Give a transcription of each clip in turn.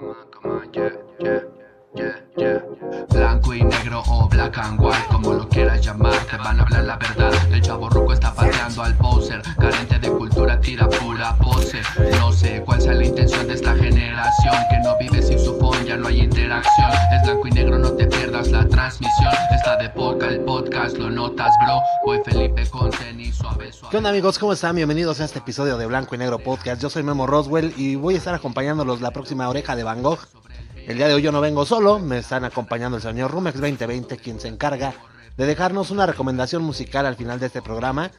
Blanco y negro o black and white, como lo quieras llamar, te van a hablar la verdad. El chavo ruco está pateando al poser, carente de cultura, tira pura pose. No sé cuál sea la intención de esta generación, que no vive sin su phone, ya no hay interacción. Es blanco y negro, no te pierdas la transmisión. Está de poca el podcast, lo notas, bro. Voy Felipe con tenis suave, suave. ¿Qué onda amigos? ¿Cómo están? Bienvenidos a este episodio de Blanco y Negro Podcast. Yo soy Memo Roswell y voy a estar acompañándolos la próxima oreja de Van Gogh. El día de hoy yo no vengo solo, me están acompañando el señor Rumex 2020, quien se encarga de dejarnos una recomendación musical al final de este programa,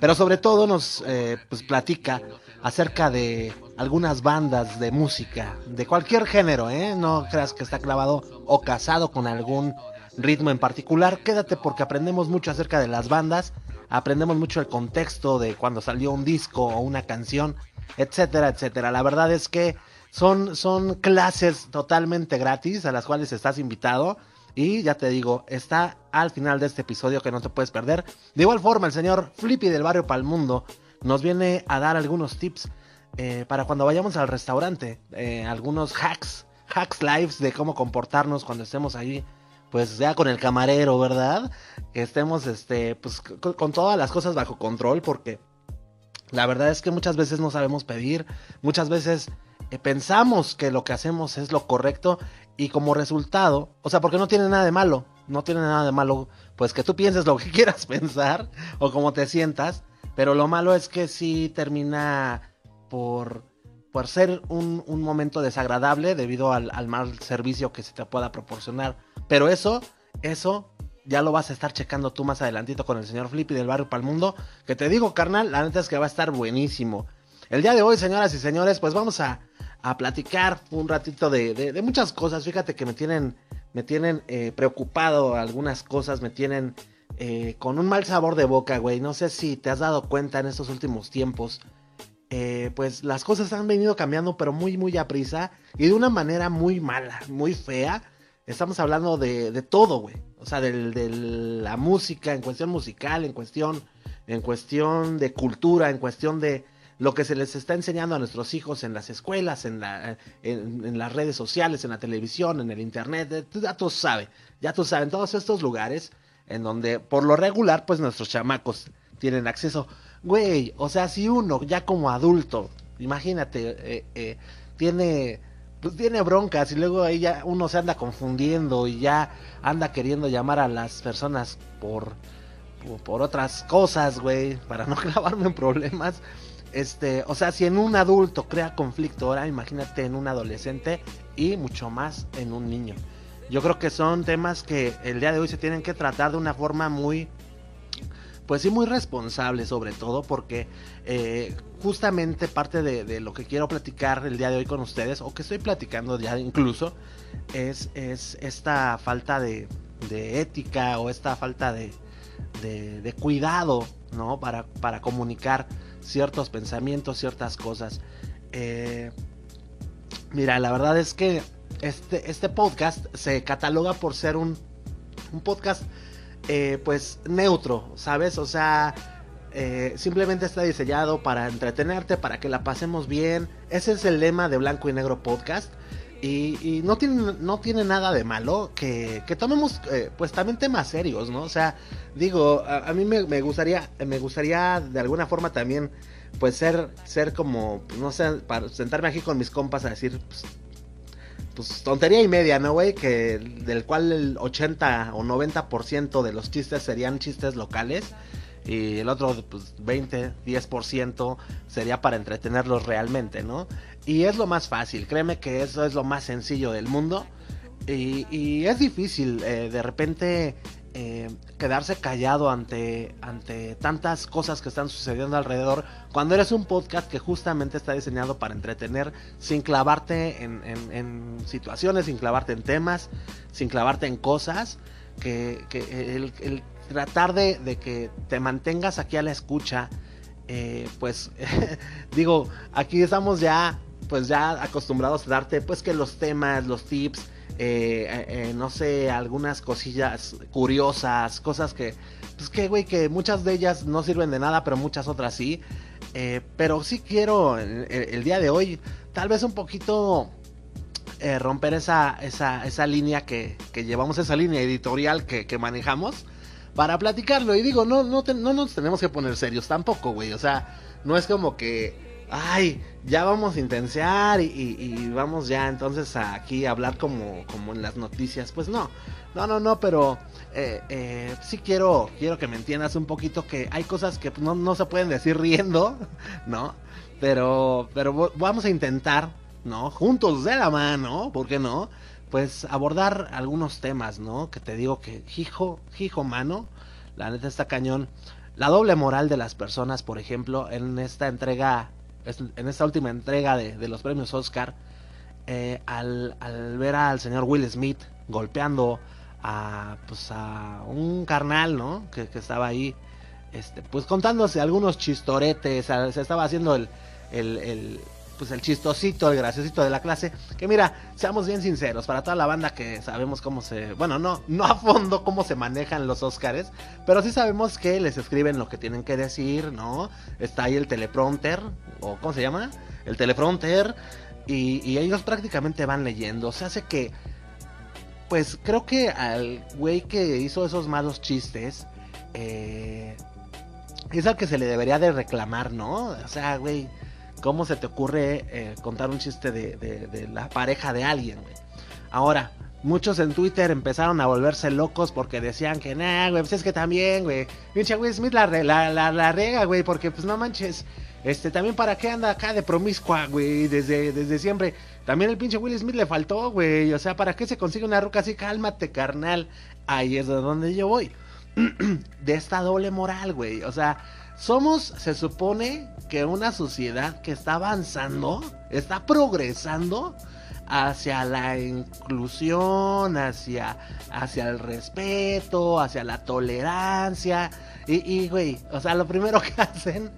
pero sobre todo nos eh, pues, platica acerca de algunas bandas de música, de cualquier género, ¿eh? no creas que está clavado o casado con algún ritmo en particular, quédate porque aprendemos mucho acerca de las bandas, aprendemos mucho el contexto de cuando salió un disco o una canción, etcétera, etcétera. La verdad es que son, son clases totalmente gratis a las cuales estás invitado. Y ya te digo, está al final de este episodio que no te puedes perder. De igual forma, el señor Flippy del barrio Palmundo nos viene a dar algunos tips eh, para cuando vayamos al restaurante. Eh, algunos hacks, hacks lives de cómo comportarnos cuando estemos ahí. Pues ya con el camarero, ¿verdad? Que estemos este, pues, con, todas las cosas bajo control. Porque la verdad es que muchas veces no sabemos pedir. Muchas veces pensamos que lo que hacemos es lo correcto y como resultado, o sea, porque no tiene nada de malo, no tiene nada de malo, pues que tú pienses lo que quieras pensar o como te sientas, pero lo malo es que sí termina por, por ser un, un momento desagradable debido al, al mal servicio que se te pueda proporcionar. Pero eso, eso ya lo vas a estar checando tú más adelantito con el señor Flippy del barrio Palmundo, que te digo, carnal, la neta es que va a estar buenísimo. El día de hoy, señoras y señores, pues vamos a, a platicar un ratito de, de, muchas cosas. Fíjate que me tienen, me tienen eh, preocupado algunas cosas, me tienen eh, con un mal sabor de boca, güey. No sé si te has dado cuenta en estos últimos tiempos. Eh, pues las cosas han venido cambiando, pero muy, muy a prisa y de una manera muy mala, muy fea. Estamos hablando de, de todo, güey. O sea, de la música, en cuestión musical, en cuestión, en cuestión de cultura, en cuestión de, lo que se les está enseñando a nuestros hijos en las escuelas, en, la, en, las redes sociales, en la televisión, en el internet, ya tú sabes, ya tú sabes, todos estos lugares en donde por lo regular pues nuestros chamacos tienen acceso. Güey, o sea, si uno ya como adulto, imagínate, eh, eh, tiene pues tiene broncas y luego ahí ya uno se anda confundiendo y ya anda queriendo llamar a las personas por, por otras cosas, güey, para no clavarme en problemas. Este, o sea, si en un adulto crea conflicto, ahora imagínate en un adolescente y mucho más en un niño. Yo creo que son temas que el día de hoy se tienen que tratar de una forma muy, pues sí, muy responsable sobre todo, porque eh, justamente parte de, lo que quiero platicar el día de hoy con ustedes, o que estoy platicando ya incluso, es, es esta falta de, de ética o esta falta de, de, de cuidado, ¿no? Para, para comunicar ciertos pensamientos, ciertas cosas. Eh, mira, la verdad es que este, este podcast se cataloga por ser un, un podcast eh, pues neutro, ¿sabes? O sea, eh, simplemente está diseñado para entretenerte, para que la pasemos bien. Ese es el lema de Blanco y Negro Podcast. Y, y, no, tiene, no tiene nada de malo que, que tomemos eh, pues también temas serios, ¿no? O sea, digo, a, mí me, me, gustaría, me gustaría de alguna forma también pues ser, ser como, no sé, para sentarme aquí con mis compas a decir, pues, pues tontería y media, ¿no, güey? Que del cual el 80 o 90% de los chistes serían chistes locales y el otro pues 20, 10% sería para entretenerlos realmente, ¿no? Y es lo más fácil, créeme que eso es lo más sencillo del mundo. Y, y es difícil eh, de repente eh, quedarse callado ante, ante tantas cosas que están sucediendo alrededor cuando eres un podcast que justamente está diseñado para entretener sin clavarte en, situaciones, sin clavarte en temas, sin clavarte en cosas. Que, el, tratar de, de, que te mantengas aquí a la escucha, eh, pues digo, aquí estamos ya, pues ya acostumbrados a darte, pues que los temas, los tips, eh, eh, no sé, algunas cosillas curiosas, cosas que, pues que, güey, que muchas de ellas no sirven de nada, pero muchas otras sí. pero sí quiero el, día de hoy, tal vez un poquito eh, romper esa, esa, esa línea que, que, llevamos, esa línea editorial que, que manejamos para platicarlo. Y digo, no, no, no nos tenemos que poner serios tampoco, güey. O sea, no es como que, ay, ya vamos a intensear y, vamos ya entonces aquí a hablar como, como en las noticias. Pues no, no, no, no, pero eh, eh, sí quiero, quiero que me entiendas un poquito que hay cosas que no, no se pueden decir riendo, ¿no? Pero, pero vamos a intentar, ¿no? Juntos de la mano, ¿por qué no? pues abordar algunos temas, ¿no? Que te digo que, hijo, hijo mano, la neta está cañón. La doble moral de las personas, por ejemplo, en esta entrega, en esta última entrega de, los premios Oscar, eh, al, ver al señor Will Smith golpeando a, pues a un carnal, ¿no? Que, estaba ahí, este, pues contándose algunos chistoretes, se estaba haciendo el, el pues el chistosito, el graciosito de la clase. Que mira, seamos bien sinceros, para toda la banda que sabemos cómo se, bueno, no, no a fondo cómo se manejan los Oscars, pero sí sabemos que les escriben lo que tienen que decir, ¿no? Está ahí el teleprompter, o ¿cómo se llama? El teleprompter, y, ellos prácticamente van leyendo. O sea, hace que, pues creo que al güey que hizo esos malos chistes, eh, es al que se le debería de reclamar, ¿no? O sea, güey ¿Cómo se te ocurre eh, contar un chiste de, la pareja de alguien, güey? Ahora, muchos en Twitter empezaron a volverse locos porque decían que, nah, güey, pues es que también, güey, pinche Will Smith la, la, la, rega, güey, porque pues no manches, este, también para qué anda acá de promiscua, güey, desde, desde siempre. También el pinche Will Smith le faltó, güey, o sea, ¿para qué se consigue una ruca así? Cálmate, carnal. Ahí es de donde yo voy. de esta doble moral, güey, o sea somos, se supone, que una sociedad que está avanzando, está progresando hacia la inclusión, hacia, hacia el respeto, hacia la tolerancia. Y, y, güey, o sea, lo primero que hacen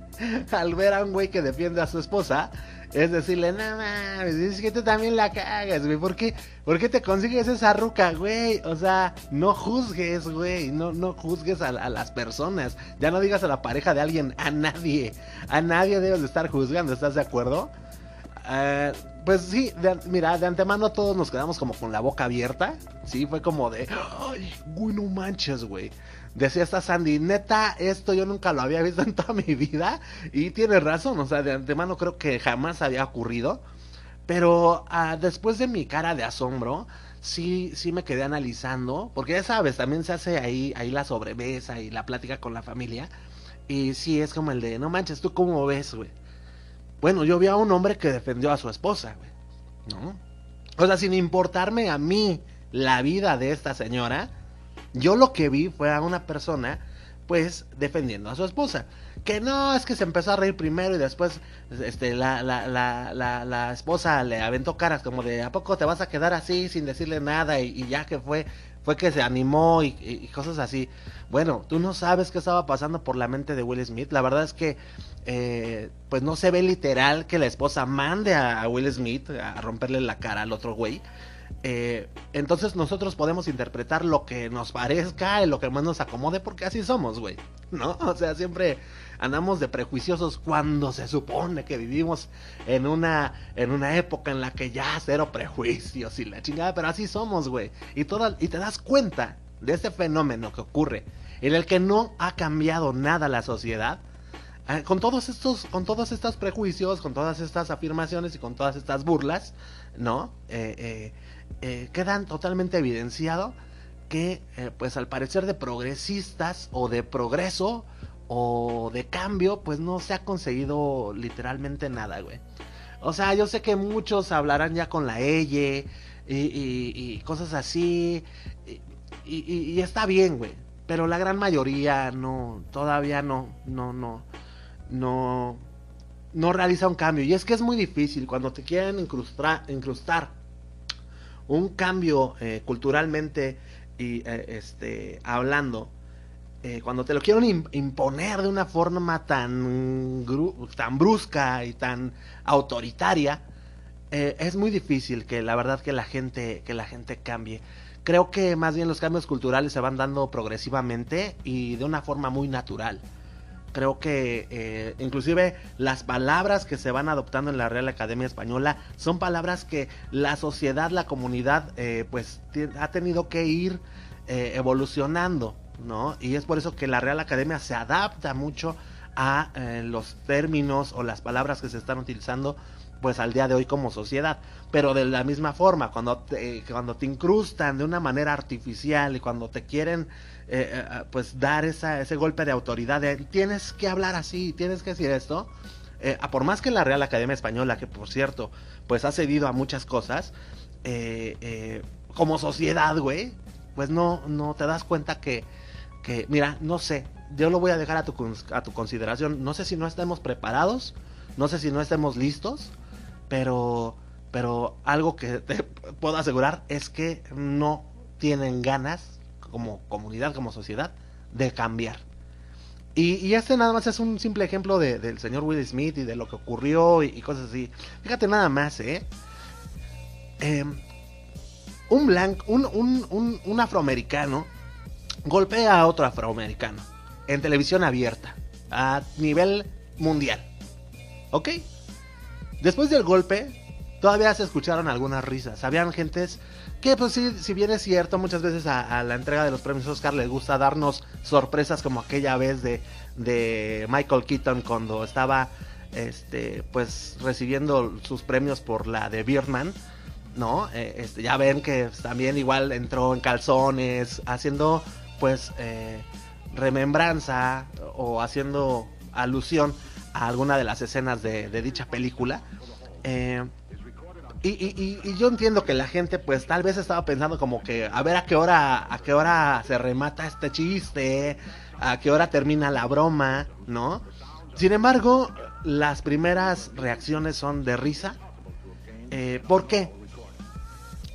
al ver a un güey que defiende a su esposa es decirle, no mames, es que tú también la cagas, güey. ¿Por qué, ¿Por qué te consigues esa ruca, güey? O sea, no juzgues, güey. No, no juzgues a, las personas. Ya no digas a la pareja de alguien, a nadie. A nadie debes de estar juzgando, ¿estás de acuerdo? Uh, pues sí, mira, de antemano todos nos quedamos como con la boca abierta. Sí, fue como de, ay, güey, no manches, güey. Decía esta Sandy, neta, esto yo nunca lo había visto en toda mi vida. Y tiene razón, o sea, de antemano creo que jamás había ocurrido. Pero ah, después de mi cara de asombro, sí, sí me quedé analizando. Porque ya sabes, también se hace ahí, ahí la sobremesa y la plática con la familia. Y sí, es como el de, no manches, ¿tú cómo ves, güey? Bueno, yo vi a un hombre que defendió a su esposa, güey. ¿No? O sea, sin importarme a mí la vida de esta señora, yo lo que vi fue a una persona, pues, defendiendo a su esposa. Que no, es que se empezó a reír primero y después este, la, la, la, la, esposa le aventó caras como de, ¿a poco te vas a quedar así sin decirle nada? Y, ya que fue, fue que se animó y, cosas así. Bueno, tú no sabes qué estaba pasando por la mente de Will Smith. La verdad es que, eh, pues no se ve literal que la esposa mande a Will Smith a romperle la cara al otro güey. Eh, entonces nosotros podemos interpretar lo que nos parezca y lo que más nos acomode porque así somos, güey. ¿No? O sea, siempre andamos de prejuiciosos cuando se supone que vivimos en una, en una época en la que ya cero prejuicios y la chingada, pero así somos, güey. Y, y te das cuenta de este fenómeno que ocurre en el que no ha cambiado nada la sociedad. Eh, con todos estos, con todos estos prejuicios, con todas estas afirmaciones y con todas estas burlas, ¿no? Eh, eh, eh, quedan totalmente evidenciado que, eh, pues al parecer de progresistas o de progreso o de cambio, pues no se ha conseguido literalmente nada, güey. O sea, yo sé que muchos hablarán ya con la EYE y, cosas así, y, y está bien, güey. Pero la gran mayoría no, todavía no, no, no, no, no realiza un cambio. Y es que es muy difícil cuando te quieren incrustar, incrustar un cambio eh, culturalmente y eh, este hablando eh, cuando te lo quieren imponer de una forma tan tan brusca y tan autoritaria es muy difícil que la verdad que la gente que la gente cambie. Creo que más bien los cambios culturales se van dando progresivamente y de una forma muy natural Creo que eh, inclusive las palabras que se van adoptando en la Real Academia Española son palabras que la sociedad, la comunidad, eh, pues ha tenido que ir eh, evolucionando, ¿no? Y es por eso que la Real Academia se adapta mucho a los términos o las palabras que se están utilizando pues al día de hoy como sociedad. Pero de la misma forma, cuando te, cuando te incrustan de una manera artificial y cuando te quieren eh, eh, pues dar esa, ese golpe de autoridad de tienes que hablar así, tienes que decir esto, eh, por más que la Real Academia Española, que por cierto, pues ha cedido a muchas cosas, como sociedad, güey, pues no, no te das cuenta que, que, mira, no sé, yo lo voy a dejar a tu, a tu consideración, no sé si no estemos preparados, no sé si no estemos listos, pero, pero algo que te puedo asegurar es que no tienen ganas, como comunidad, como sociedad, de cambiar. Y, este nada más es un simple ejemplo del señor Will Smith y de lo que ocurrió y, cosas así. Fíjate nada más, ¿eh? Em, un blanco, un, un, un, afroamericano golpea a otro afroamericano en televisión abierta a nivel mundial. ¿Ok? Después del golpe, todavía se escucharon algunas risas. Habían gentes que, pues sí, si bien es cierto, muchas veces a, la entrega de los premios Oscar les gusta darnos sorpresas como aquella vez de, de Michael Keaton cuando estaba, este, pues recibiendo sus premios por la de Birdman. ¿No? Eh, este, ya ven que también igual entró en calzones, haciendo pues eh, remembranza o haciendo alusión alguna de las escenas de, dicha película. Eh, y, yo entiendo que la gente pues tal vez estaba pensando como que a ver a qué hora a qué hora se remata este chiste, a qué hora termina la broma, ¿no? Sin embargo, las primeras reacciones son de risa. Eh, ¿Por qué?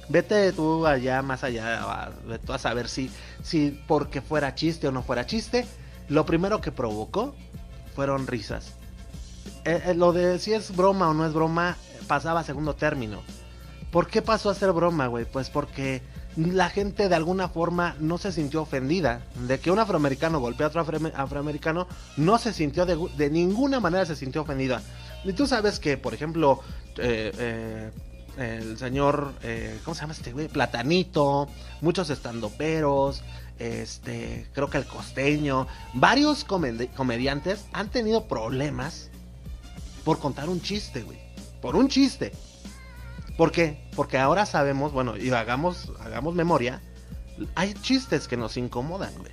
Vete tú allá, más allá, de tú a saber si, si porque fuera chiste o no fuera chiste. Lo primero que provocó fueron risas. Eh, eh, lo de si es broma o no es broma pasaba segundo término. ¿Por qué pasó a ser broma, güey? Pues porque la gente de alguna forma no se sintió ofendida. De que un afroamericano golpea a otro afroamericano, no se sintió de, ninguna manera se sintió ofendida. Y tú sabes que, por ejemplo, eh, el señor, ¿cómo se llama este güey? Platanito, muchos estandoperos, este, creo que el costeño, varios comediantes han tenido problemas por contar un chiste, güey. Por un chiste. ¿Por qué? Porque ahora sabemos, bueno, y hagamos, hagamos memoria, hay chistes que nos incomodan, güey.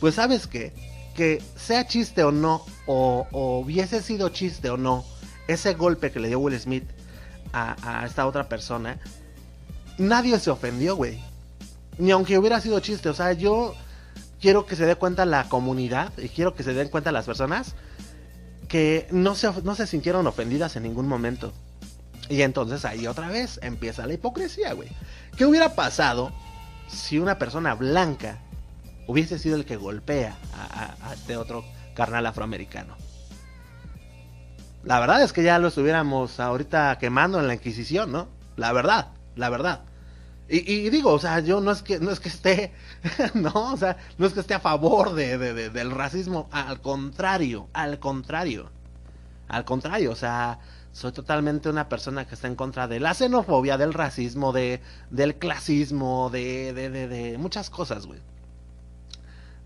Pues sabes qué? Que sea chiste o no, o, hubiese sido chiste o no, ese golpe que le dio Will Smith a, a esta otra persona, nadie se ofendió, güey. Ni aunque hubiera sido chiste, o sea, yo quiero que se dé cuenta la comunidad y quiero que se den cuenta las personas que no se, no se sintieron ofendidas en ningún momento. Y entonces ahí otra vez empieza la hipocresía, güey. ¿Qué hubiera pasado si una persona blanca hubiese sido el que golpea a, este otro carnal afroamericano? La verdad es que ya lo estuviéramos ahorita quemando en la Inquisición, ¿no? La verdad, la verdad. Y, digo, o sea, yo no es que no es que esté, no, o sea, no es que esté a favor de, del racismo, al contrario, al contrario, al contrario, o sea, soy totalmente una persona que está en contra de la xenofobia, del racismo, de, del clasismo, de, de, de, muchas cosas, güey.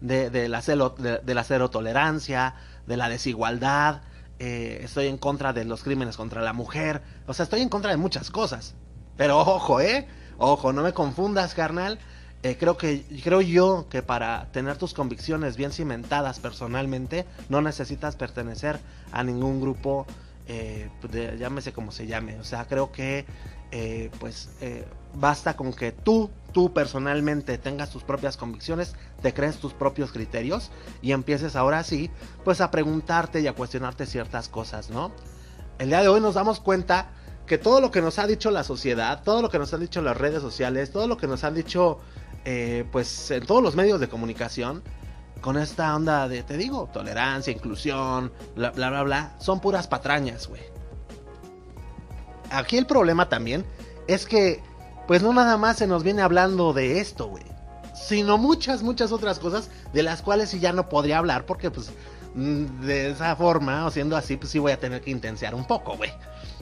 De, de, la cero, de, la cero tolerancia, de la desigualdad, eh, estoy en contra de los crímenes contra la mujer, o sea, estoy en contra de muchas cosas. Pero ojo, ¿eh? Ojo, no me confundas, carnal. Eh, creo que creo yo que para tener tus convicciones bien cimentadas personalmente no necesitas pertenecer a ningún grupo eh, llámese como se llame o sea creo que eh, pues basta con que tú tú personalmente tengas tus propias convicciones te crees tus propios criterios y empieces ahora sí pues a preguntarte y a cuestionarte ciertas cosas no el día de hoy nos damos cuenta que todo lo que nos ha dicho la sociedad, todo lo que nos han dicho las redes sociales, todo lo que nos han dicho eh, pues en todos los medios de comunicación, con esta onda de, te digo, tolerancia, inclusión, bla, bla, bla, son puras patrañas, güey. Aquí el problema también es que, pues no nada más se nos viene hablando de esto, güey. Sino muchas, muchas otras cosas de las cuales sí ya no podría hablar porque, pues, mm, de esa forma, o siendo así, pues sí voy a tener que intensiar un poco, güey,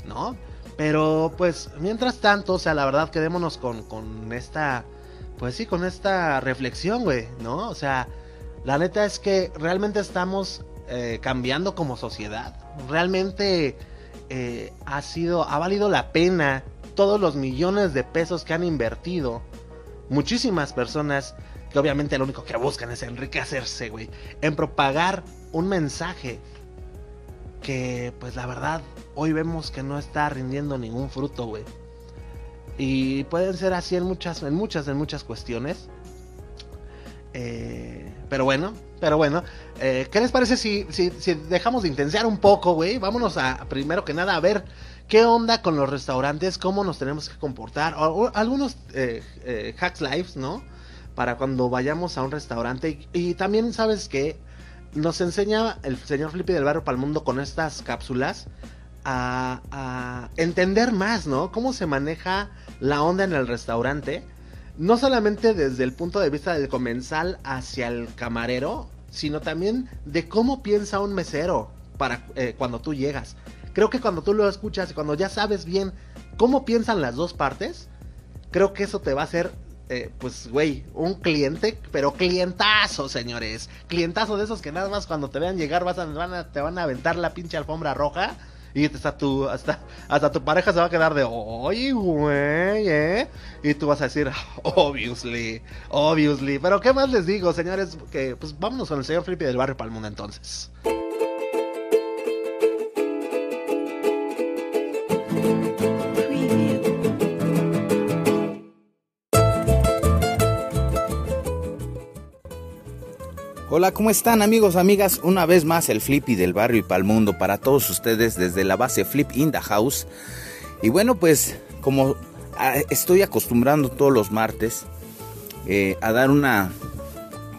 ¿no? Pero pues mientras tanto, o sea, la verdad quedémonos con, con esta, pues sí, con esta reflexión, güey, ¿no? O sea, la neta es que realmente estamos eh, cambiando como sociedad. Realmente eh, ha sido, ha valido la pena todos los millones de pesos que han invertido muchísimas personas que obviamente lo único que buscan es enriquecerse, güey, en propagar un mensaje que pues la verdad hoy vemos que no está rindiendo ningún fruto, güey. Y pueden ser así en muchas, en muchas, en muchas cuestiones. Eh, pero bueno, pero bueno, eh, ¿qué les parece si, si, dejamos de intensiar un poco, güey? Vámonos a, primero que nada, a ver qué onda con los restaurantes, cómo nos tenemos que comportar, o, algunos eh, hacks lives, ¿no? Para cuando vayamos a un restaurante. Y, también, ¿sabes que Nos enseña el señor Flippy del Barrio para el Mundo con estas cápsulas a, entender más, ¿no? Cómo se maneja la onda en el restaurante no solamente desde el punto de vista del comensal hacia el camarero, sino también de cómo piensa un mesero para eh, cuando tú llegas. Creo que cuando tú lo escuchas y cuando ya sabes bien cómo piensan las dos partes, creo que eso te va a hacer, eh, pues, güey, un cliente, pero clientazo, señores. Clientazo de esos que nada más cuando te vean llegar vas a, te van a aventar la pinche alfombra roja y hasta tu, hasta, hasta tu pareja se va a quedar de, oye, güey, ¿eh? Y tú vas a decir, obviously, obviously. Pero ¿qué más les digo, señores? Que pues vámonos con el señor Flippy del barrio Palmundo entonces. Hola, ¿cómo están amigos, amigas? Una vez más el Flippy del barrio y para el mundo para todos ustedes desde la base Flip in the House. Y bueno, pues como ah, estoy acostumbrando todos los martes eh, a dar una,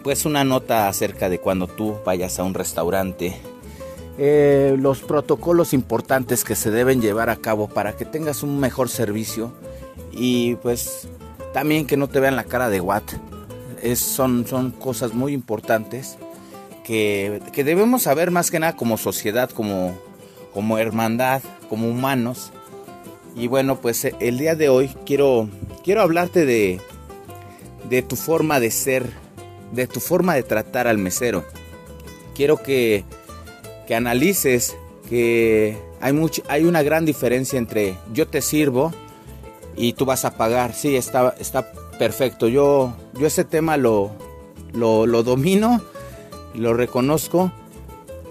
pues una nota acerca de cuando tú vayas a un restaurante. Eh, los protocolos importantes que se deben llevar a cabo para que tengas un mejor servicio y pues también que no te vean la cara de Watt son, son cosas muy importantes que, debemos saber más que nada como sociedad, como, como hermandad, como humanos. Y bueno, pues eh, el día de hoy quiero, quiero hablarte de, de tu forma de ser, de tu forma de tratar al mesero. Quiero que, que analices que hay, mucho, hay una gran diferencia entre yo te sirvo y tú vas a pagar. Sí, está, está perfecto. Yo, yo ese tema lo, lo, domino, lo reconozco,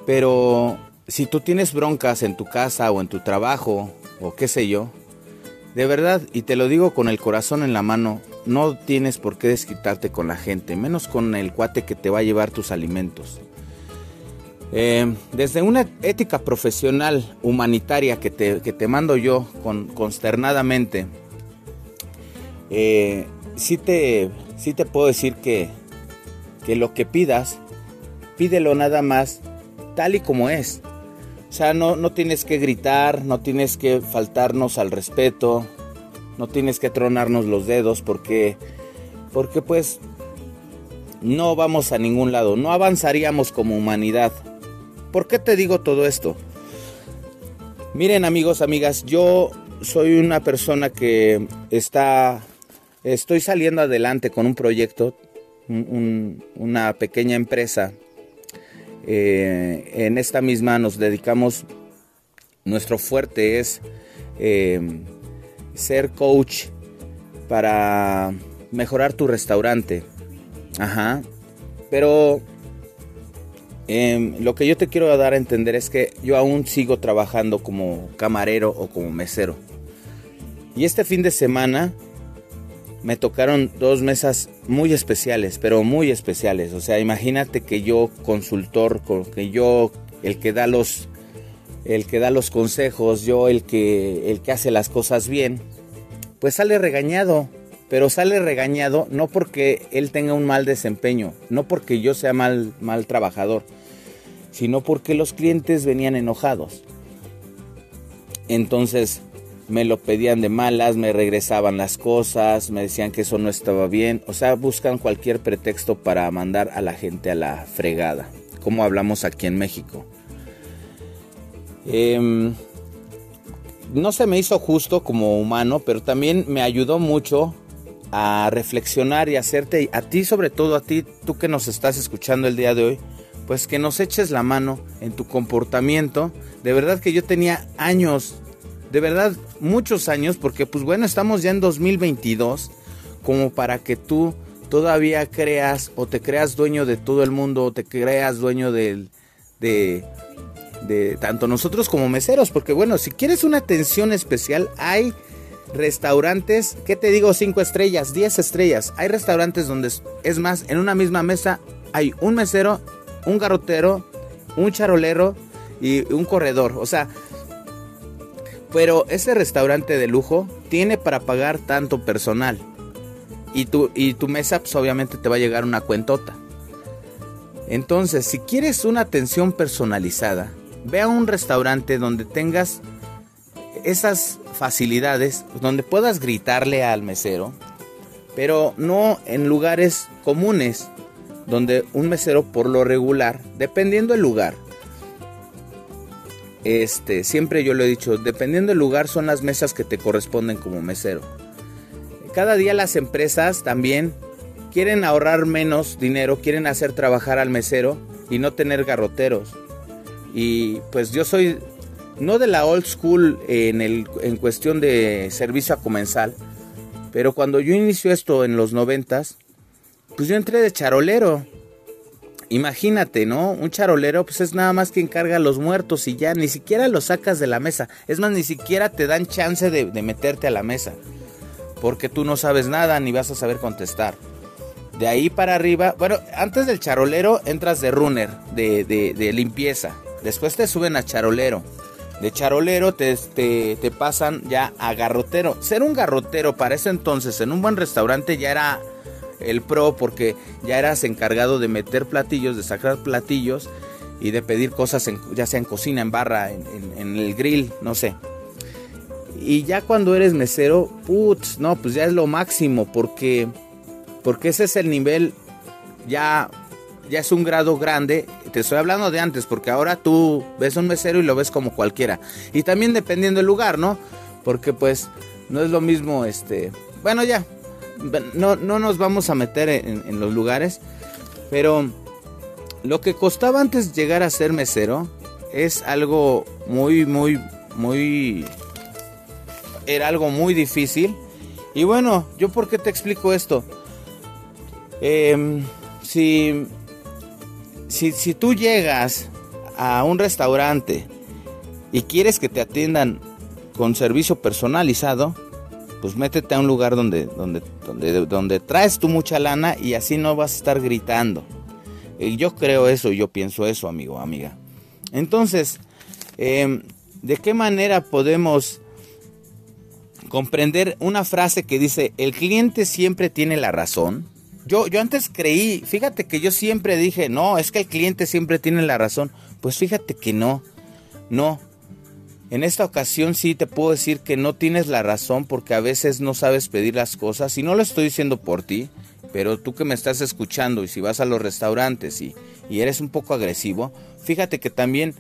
pero si tú tienes broncas en tu casa o en tu trabajo o qué sé yo, de verdad, y te lo digo con el corazón en la mano, no tienes por qué desquitarte con la gente, menos con el cuate que te va a llevar tus alimentos. Eh, desde una ética profesional humanitaria que te, que te mando yo con, consternadamente, eh, sí te, te puedo decir que, que lo que pidas, pídelo nada más tal y como es. O sea, no, no tienes que gritar, no tienes que faltarnos al respeto, no tienes que tronarnos los dedos porque, porque pues no vamos a ningún lado, no avanzaríamos como humanidad. ¿Por qué te digo todo esto? Miren amigos, amigas, yo soy una persona que está Estoy saliendo adelante con un proyecto, una pequeña empresa. Eh, en esta misma nos dedicamos, nuestro fuerte es eh, ser coach para mejorar tu restaurante. Ajá. Pero em, lo que yo te quiero dar a entender es que yo aún sigo trabajando como camarero o como mesero. Y este fin de semana me tocaron dos mesas muy especiales, pero muy especiales. O sea, imagínate que yo consultor, que yo el que da los el que da los consejos, yo el que el que hace las cosas bien, pues sale regañado, pero sale regañado no porque él tenga un mal desempeño, no porque yo sea mal mal trabajador, sino porque los clientes venían enojados. Entonces, me lo pedían de malas, me regresaban las cosas, me decían que eso no estaba bien, o sea, buscan cualquier pretexto para mandar a la gente a la fregada, cómo hablamos aquí en México. Em, no se me hizo justo como humano, pero también me ayudó mucho a reflexionar y hacerte, a ti sobre todo, a ti, tú que nos estás escuchando el día de hoy, pues que nos eches la mano en tu comportamiento. De verdad que yo tenía años, de verdad muchos años, porque pues bueno, estamos ya en 2022, como para que tú todavía creas o te creas dueño de todo el mundo o te creas dueño de, de, tanto nosotros como meseros, porque bueno, si quieres una atención especial, hay restaurantes, ¿qué te digo? 5 estrellas, 10 estrellas. Hay restaurantes donde es más, en una misma mesa hay un mesero, un garrotero, un charolero y un corredor. O sea, pero ese restaurante de lujo tiene para pagar tanto personal. Y tu, y tu mesa, pues obviamente te va a llegar una cuentota. Entonces, si quieres una atención personalizada, ve a un restaurante donde tengas esas facilidades donde puedas gritarle al mesero, pero no en lugares comunes, donde un mesero por lo regular, dependiendo el lugar, este, siempre yo lo he dicho, dependiendo del lugar son las mesas que te corresponden como mesero. Cada día las empresas también quieren ahorrar menos dinero, quieren hacer trabajar al mesero y no tener garroteros. Y pues yo soy no de la old school en, el, en cuestión de servicio a comensal, pero cuando yo inicio esto en los noventas, pues yo entré de charolero. Imagínate, ¿no? Un charolero pues es nada más que encarga a los muertos y ya, ni siquiera los sacas de la mesa. Es más, ni siquiera te dan chance de, meterte a la mesa. Porque tú no sabes nada ni vas a saber contestar. De ahí para arriba, bueno, antes del charolero entras de runner, de, de, de limpieza. Después te suben a charolero de charolero te, te, pasan ya a garrotero. Ser un garrotero para ese entonces en un buen restaurante ya era el pro porque ya eras encargado de meter platillos, de sacar platillos y de pedir cosas ya sea en cocina, en barra, en, el grill, no sé. Y ya cuando eres mesero, putz, no, pues ya es lo máximo porque porque ese es el nivel ya ya es un grado grande. Te estoy hablando de antes, porque ahora tú ves un mesero y lo ves como cualquiera. Y también dependiendo del lugar, ¿no? Porque pues no es lo mismo, este... Bueno, ya, no, no nos vamos a meter en, los lugares, pero lo que costaba antes llegar a ser mesero es algo muy, muy, muy... Era algo muy difícil. Y bueno, ¿yo por qué te explico esto? Eh, si si, tú llegas a un restaurante y quieres que te atiendan con servicio personalizado, pues métete a un lugar donde, donde, donde, donde traes tú mucha lana y así no vas a estar gritando. Y yo creo eso, yo pienso eso, amigo, amiga. Entonces, em, ¿de qué manera podemos comprender una frase que dice, el cliente siempre tiene la razón? Yo, yo antes creí, fíjate que yo siempre dije, no, es que el cliente siempre tiene la razón. Pues fíjate que no, no. En esta ocasión sí te puedo decir que no tienes la razón porque a veces no sabes pedir las cosas y no lo estoy diciendo por ti, pero tú que me estás escuchando y si vas a los restaurantes y, y eres un poco agresivo, fíjate que también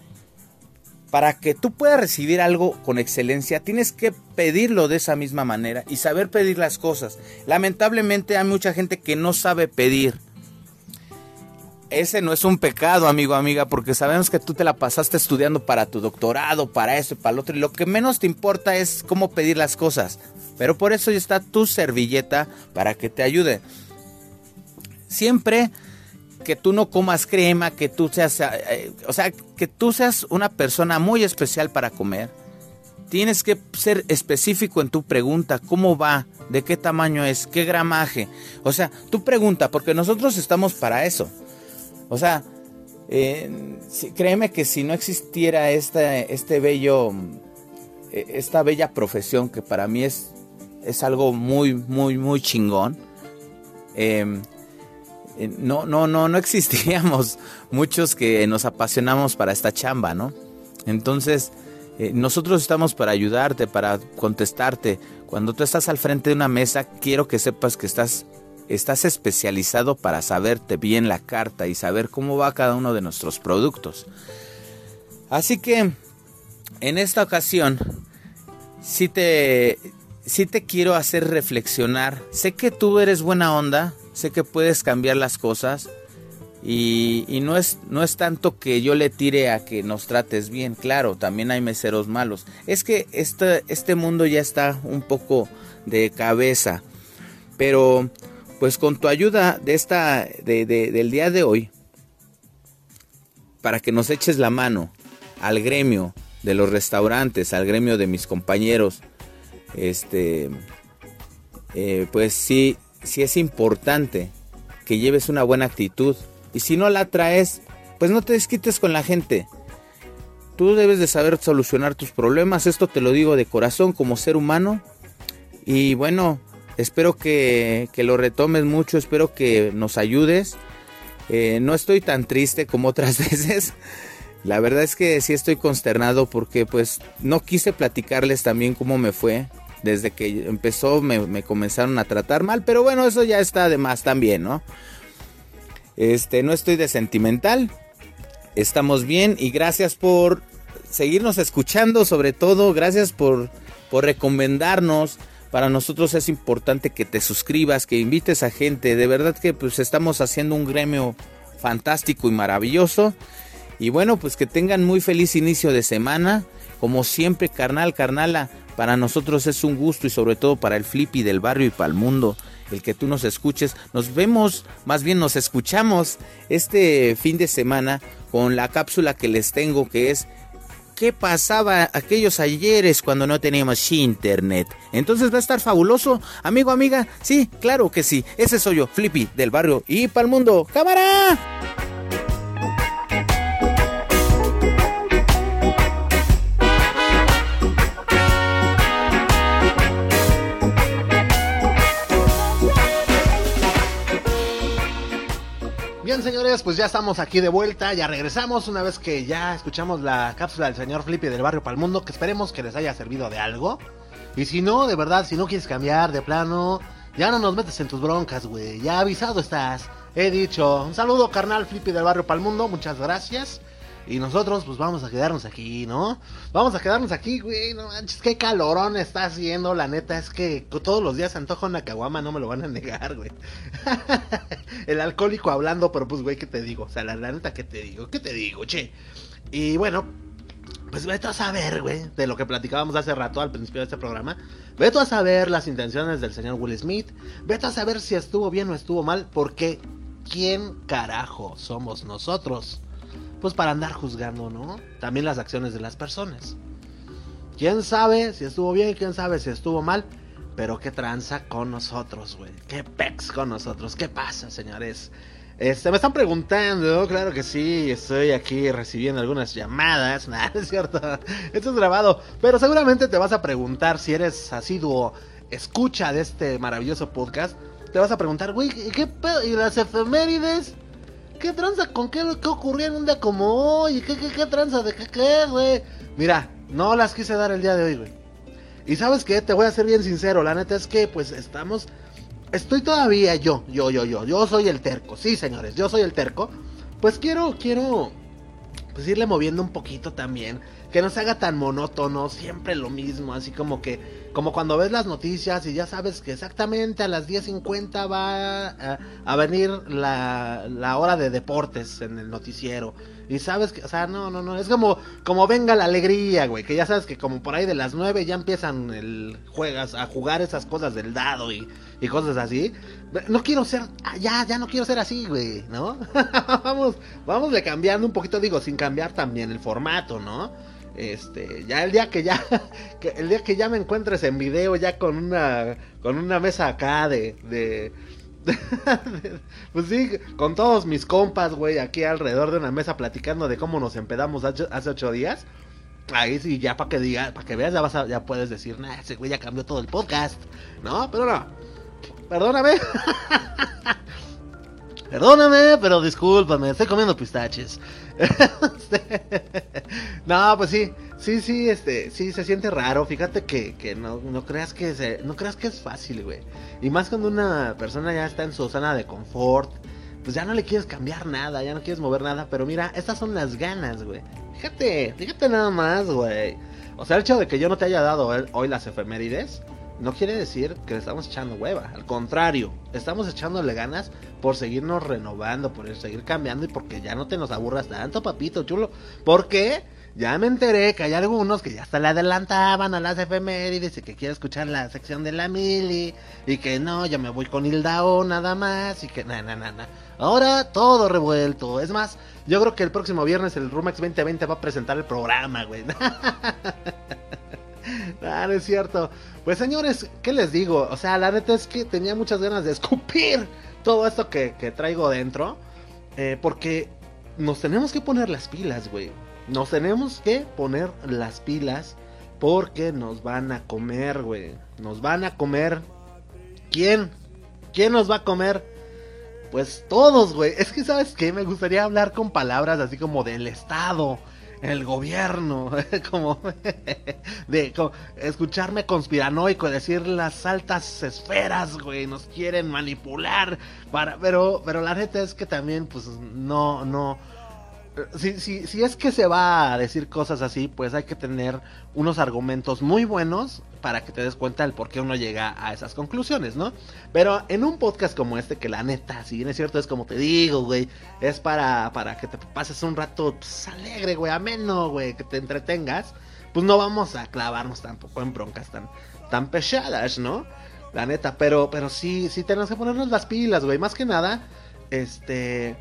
para que tú puedas recibir algo con excelencia, tienes que pedirlo de esa misma manera y saber pedir las cosas. Lamentablemente hay mucha gente que no sabe pedir. Ese no es un pecado, amigo, amiga, porque sabemos que tú te la pasaste estudiando para tu doctorado, para eso y para lo otro, y lo que menos te importa es cómo pedir las cosas. Pero por eso está tu servilleta para que te ayude. Siempre que tú no comas crema, que tú seas, eh, o sea, que tú seas una persona muy especial para comer. Tienes que ser específico en tu pregunta, cómo va, de qué tamaño es, qué gramaje. O sea, tu pregunta, porque nosotros estamos para eso. O sea, eh, créeme que si no existiera este, este bello, esta bella profesión que para mí es, es algo muy, muy, muy chingón. Eh, eh, no, no, no, no existiríamos muchos que nos apasionamos para esta chamba, ¿no? Entonces, eh, nosotros estamos para ayudarte, para contestarte. Cuando tú estás al frente de una mesa, quiero que sepas que estás estás especializado para saberte bien la carta y saber cómo va cada uno de nuestros productos. Así que en esta ocasión sí te, te quiero hacer reflexionar. Sé que tú eres buena onda, sé que puedes cambiar las cosas y, no, es, no es tanto que yo le tire a que nos trates bien, claro, también hay meseros malos. Es que este, este mundo ya está un poco de cabeza, pero pues con tu ayuda de esta, de, del día de hoy, para que nos eches la mano al gremio de los restaurantes, al gremio de mis compañeros, este, eh, pues sí, sí es importante que lleves una buena actitud. Y si no la traes, pues no te desquites con la gente. Tú debes de saber solucionar tus problemas. Esto te lo digo de corazón como ser humano. Y bueno, Espero que, lo retomes mucho, espero que nos ayudes. Eh, no estoy tan triste como otras veces. La verdad es que sí estoy consternado porque pues no quise platicarles también cómo me fue. Desde que empezó me, me comenzaron a tratar mal, pero bueno, eso ya está de más también, ¿no? Este, no estoy de sentimental. Estamos bien y gracias por seguirnos escuchando, sobre todo gracias por, por recomendarnos para nosotros es importante que te suscribas, que invites a gente. De verdad que pues estamos haciendo un gremio fantástico y maravilloso. Y bueno, pues que tengan muy feliz inicio de semana. Como siempre, carnal, carnala, para nosotros es un gusto y sobre todo para el Flippy del barrio y para el mundo, el que tú nos escuches. Nos vemos, más bien nos escuchamos este fin de semana con la cápsula que les tengo que es qué pasaba aquellos ayeres cuando no teníamos internet. Entonces va a estar fabuloso, amigo, amiga. Sí, claro que sí. Ese soy yo, Flippy, del barrio y para el mundo. ¡Cámara! Señores, pues ya estamos aquí de vuelta, ya regresamos una vez que ya escuchamos la cápsula del señor Flippy del barrio Palmundo, que esperemos que les haya servido de algo. Y si no, de verdad, si no quieres cambiar de plano, ya no nos metes en tus broncas, güey. Ya avisado estás. He dicho, un saludo carnal Flippy del barrio Palmundo, muchas gracias. Y nosotros, pues vamos a quedarnos aquí, ¿no? Vamos a quedarnos aquí, güey. No manches, qué calorón está haciendo. La neta es que todos los días se antoja una caguama, no me lo van a negar, güey. El alcohólico hablando, pero pues, güey, ¿qué te digo? O sea, la, neta, ¿qué te digo? ¿Qué te digo, che? Y bueno, pues vete a saber, güey, de lo que platicábamos hace rato al principio de este programa. Vete a saber las intenciones del señor Will Smith. Vete a saber si estuvo bien o estuvo mal, porque ¿quién carajo somos nosotros? Pues para andar juzgando, ¿no? También las acciones de las personas. ¿Quién sabe si estuvo bien quién sabe si estuvo mal? Pero qué tranza con nosotros, güey. Qué pex con nosotros. ¿Qué pasa, señores? Este, me están preguntando, claro que sí, estoy aquí recibiendo algunas llamadas, nada, es cierto, esto es grabado, pero seguramente te vas a preguntar si eres asiduo escucha de este maravilloso podcast, te vas a preguntar, güey, ¿qué pedo? ¿Y las efemérides? ¿Qué tranza con qué, qué ocurrió en un día como hoy? ¿Qué, qué, qué tranza de qué, qué, güey? Mira, no las quise dar el día de hoy, güey. Y sabes qué, te voy a ser bien sincero, la neta es que pues estamos... Estoy todavía yo, yo, yo, yo, yo soy el terco, sí señores, yo soy el terco. Pues quiero, quiero, pues irle moviendo un poquito también que no se haga tan monótono, siempre lo mismo, así como que, como cuando ves las noticias y ya sabes que exactamente a las 10.50 va a, venir la, la, hora de deportes en el noticiero. Y sabes que, o sea, no, no, no, es como, como venga la alegría, güey, que ya sabes que como por ahí de las 9 ya empiezan el, juegas a jugar esas cosas del dado y, y cosas así. No quiero ser, ya, ya no quiero ser así, güey, ¿no? vamos, vamos de cambiando un poquito, digo, sin cambiar también el formato, ¿no? Este, ya el día que ya, el día que ya me encuentres en video ya con una, con una mesa acá de, de, pues sí, con todos mis compas, güey, aquí alrededor de una mesa platicando de cómo nos empedamos hace ocho días. Ahí sí, ya para que diga, para que veas, ya vas ya puedes decir, nah, ese güey ya cambió todo el podcast, ¿no? Pero no, perdóname. Perdóname, pero discúlpame, estoy comiendo pistaches. no, pues sí. Sí, sí, este, sí, se siente raro. Fíjate que, que no, no creas que no creas que es fácil, güey. Y más cuando una persona ya está en su zona de confort, pues ya no le quieres cambiar nada, ya no quieres mover nada. Pero mira, estas son las ganas, güey. Fíjate, fíjate nada más, güey. O sea, el hecho de que yo no te haya dado hoy las efemérides, no quiere decir que le estamos echando hueva. Al contrario, estamos echándole ganas por seguirnos renovando, por seguir cambiando y porque ya no te nos aburras tanto, papito chulo. Porque ya me enteré que hay algunos que ya hasta le adelantaban a las efemérides y que quieren escuchar la sección de la mili y que no, ya me voy con Hildao nada más y que na, na, na, na. Ahora todo revuelto. Es más, yo creo que el próximo viernes el Rumex 2020 va a presentar el programa, güey. Ah, no es cierto. Pues señores, ¿qué les digo? O sea, la neta es que tenía muchas ganas de escupir todo esto que, traigo dentro. Eh, porque nos tenemos que poner las pilas, güey. Nos tenemos que poner las pilas porque nos van a comer, güey. Nos van a comer. ¿Quién? ¿Quién nos va a comer? Pues todos, güey. Es que, ¿sabes qué? Me gustaría hablar con palabras así como del Estado el gobierno, como escucharme conspiranoico, decir las altas esferas, güey, nos quieren manipular para, pero, pero la neta es que también, pues, no, no, si, si, si es que se va a decir cosas así, pues hay que tener unos argumentos muy buenos para que te des cuenta del por qué uno llega a esas conclusiones, ¿no? Pero en un podcast como este, que la neta, si bien es cierto, es como te digo, güey, es para, para que te pases un rato pues, alegre, güey, ameno, güey, que te entretengas, pues no vamos a clavarnos tampoco en broncas tan, tan pesadas, ¿no? La neta, pero, pero sí, sí tenemos que ponernos las pilas, güey, más que nada, este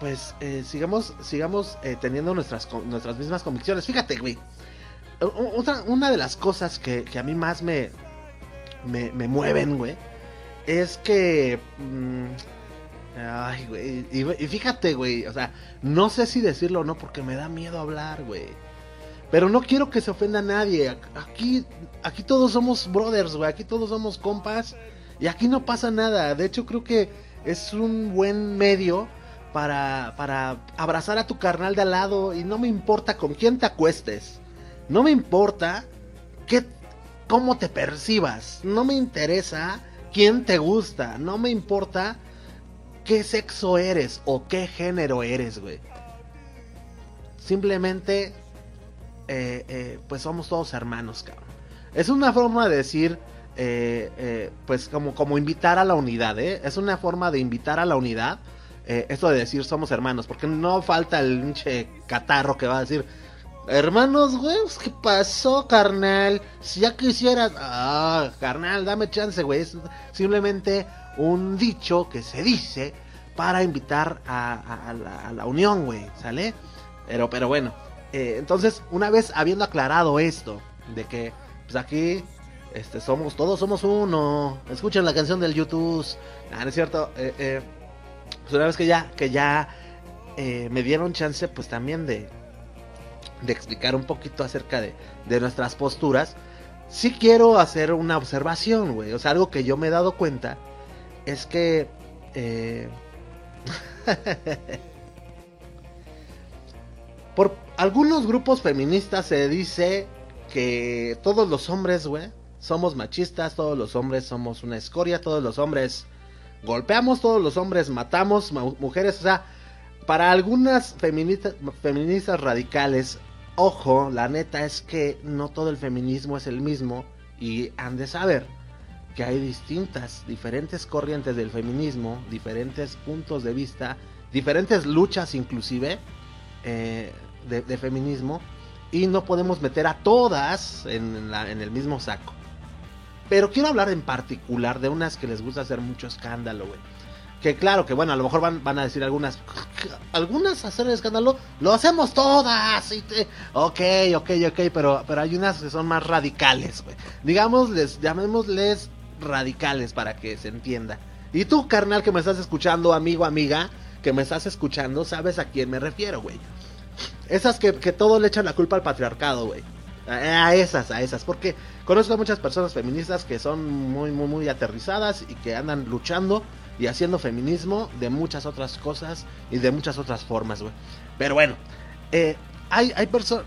pues eh, sigamos, sigamos eh, teniendo nuestras, nuestras mismas convicciones. Fíjate, güey. Una de las cosas que, a mí más me, me, mueven, güey, es que... Mm, ay, güey. Y, fíjate, güey. O sea, no sé si decirlo o no porque me da miedo hablar, güey. Pero no quiero que se ofenda a nadie. Aquí, aquí todos somos brothers, güey. Aquí todos somos compas. Y aquí no pasa nada. De hecho, creo que es un buen medio para, para abrazar a tu carnal de al lado y no me importa con quién te acuestes. No me importa qué, cómo te percibas. No me interesa quién te gusta. No me importa qué sexo eres o qué género eres, güey. Simplemente, eh, eh, pues somos todos hermanos, cabrón. Es una forma de decir, eh, pues como, como invitar a la unidad, ¿eh? Es una forma de invitar a la unidad eh, esto de decir somos hermanos, porque no falta el pinche catarro que va a decir, hermanos, güey, pues, ¿qué pasó, carnal? Si ya quisieras, ah, carnal, dame chance, güey, es simplemente un dicho que se dice para invitar a, la, unión, güey, ¿sale? Pero, pero bueno, eh, entonces, una vez habiendo aclarado esto, de que, pues aquí este, somos, todos somos uno. Escuchen la canción del YouTube. Ah, no es cierto. Eh, eh, pues una vez que ya, que ya eh, me dieron chance, pues también de, de explicar un poquito acerca de, de nuestras posturas, sí quiero hacer una observación, güey. O sea, algo que yo me he dado cuenta es que... Eh, por algunos grupos feministas se dice que todos los hombres, güey, somos machistas, todos los hombres somos una escoria, todos los hombres golpeamos todos los hombres, matamos mujeres, o sea, para algunas feministas, radicales, ojo, la neta es que no todo el feminismo es el mismo y han de saber que hay distintas, diferentes corrientes del feminismo, diferentes puntos de vista, diferentes luchas inclusive eh, de, feminismo y no podemos meter a todas en, en el mismo saco. Pero quiero hablar en particular de unas que les gusta hacer mucho escándalo, güey. Que claro, que bueno, a lo mejor van, van a decir algunas, algunas hacer escándalo, lo hacemos todas. Y te... Ok, ok, ok, pero, pero hay unas que son más radicales, güey. Digamos, les, llamémosles radicales para que se entienda. Y tú, carnal, que me estás escuchando, amigo, amiga, que me estás escuchando, sabes a quién me refiero, güey. Esas que, que todo le echan la culpa al patriarcado, güey. A esas, a esas, porque conozco a muchas personas feministas que son muy, muy, muy aterrizadas y que andan luchando y haciendo feminismo de muchas otras cosas y de muchas otras formas, güey. Pero bueno, eh, hay, hay personas...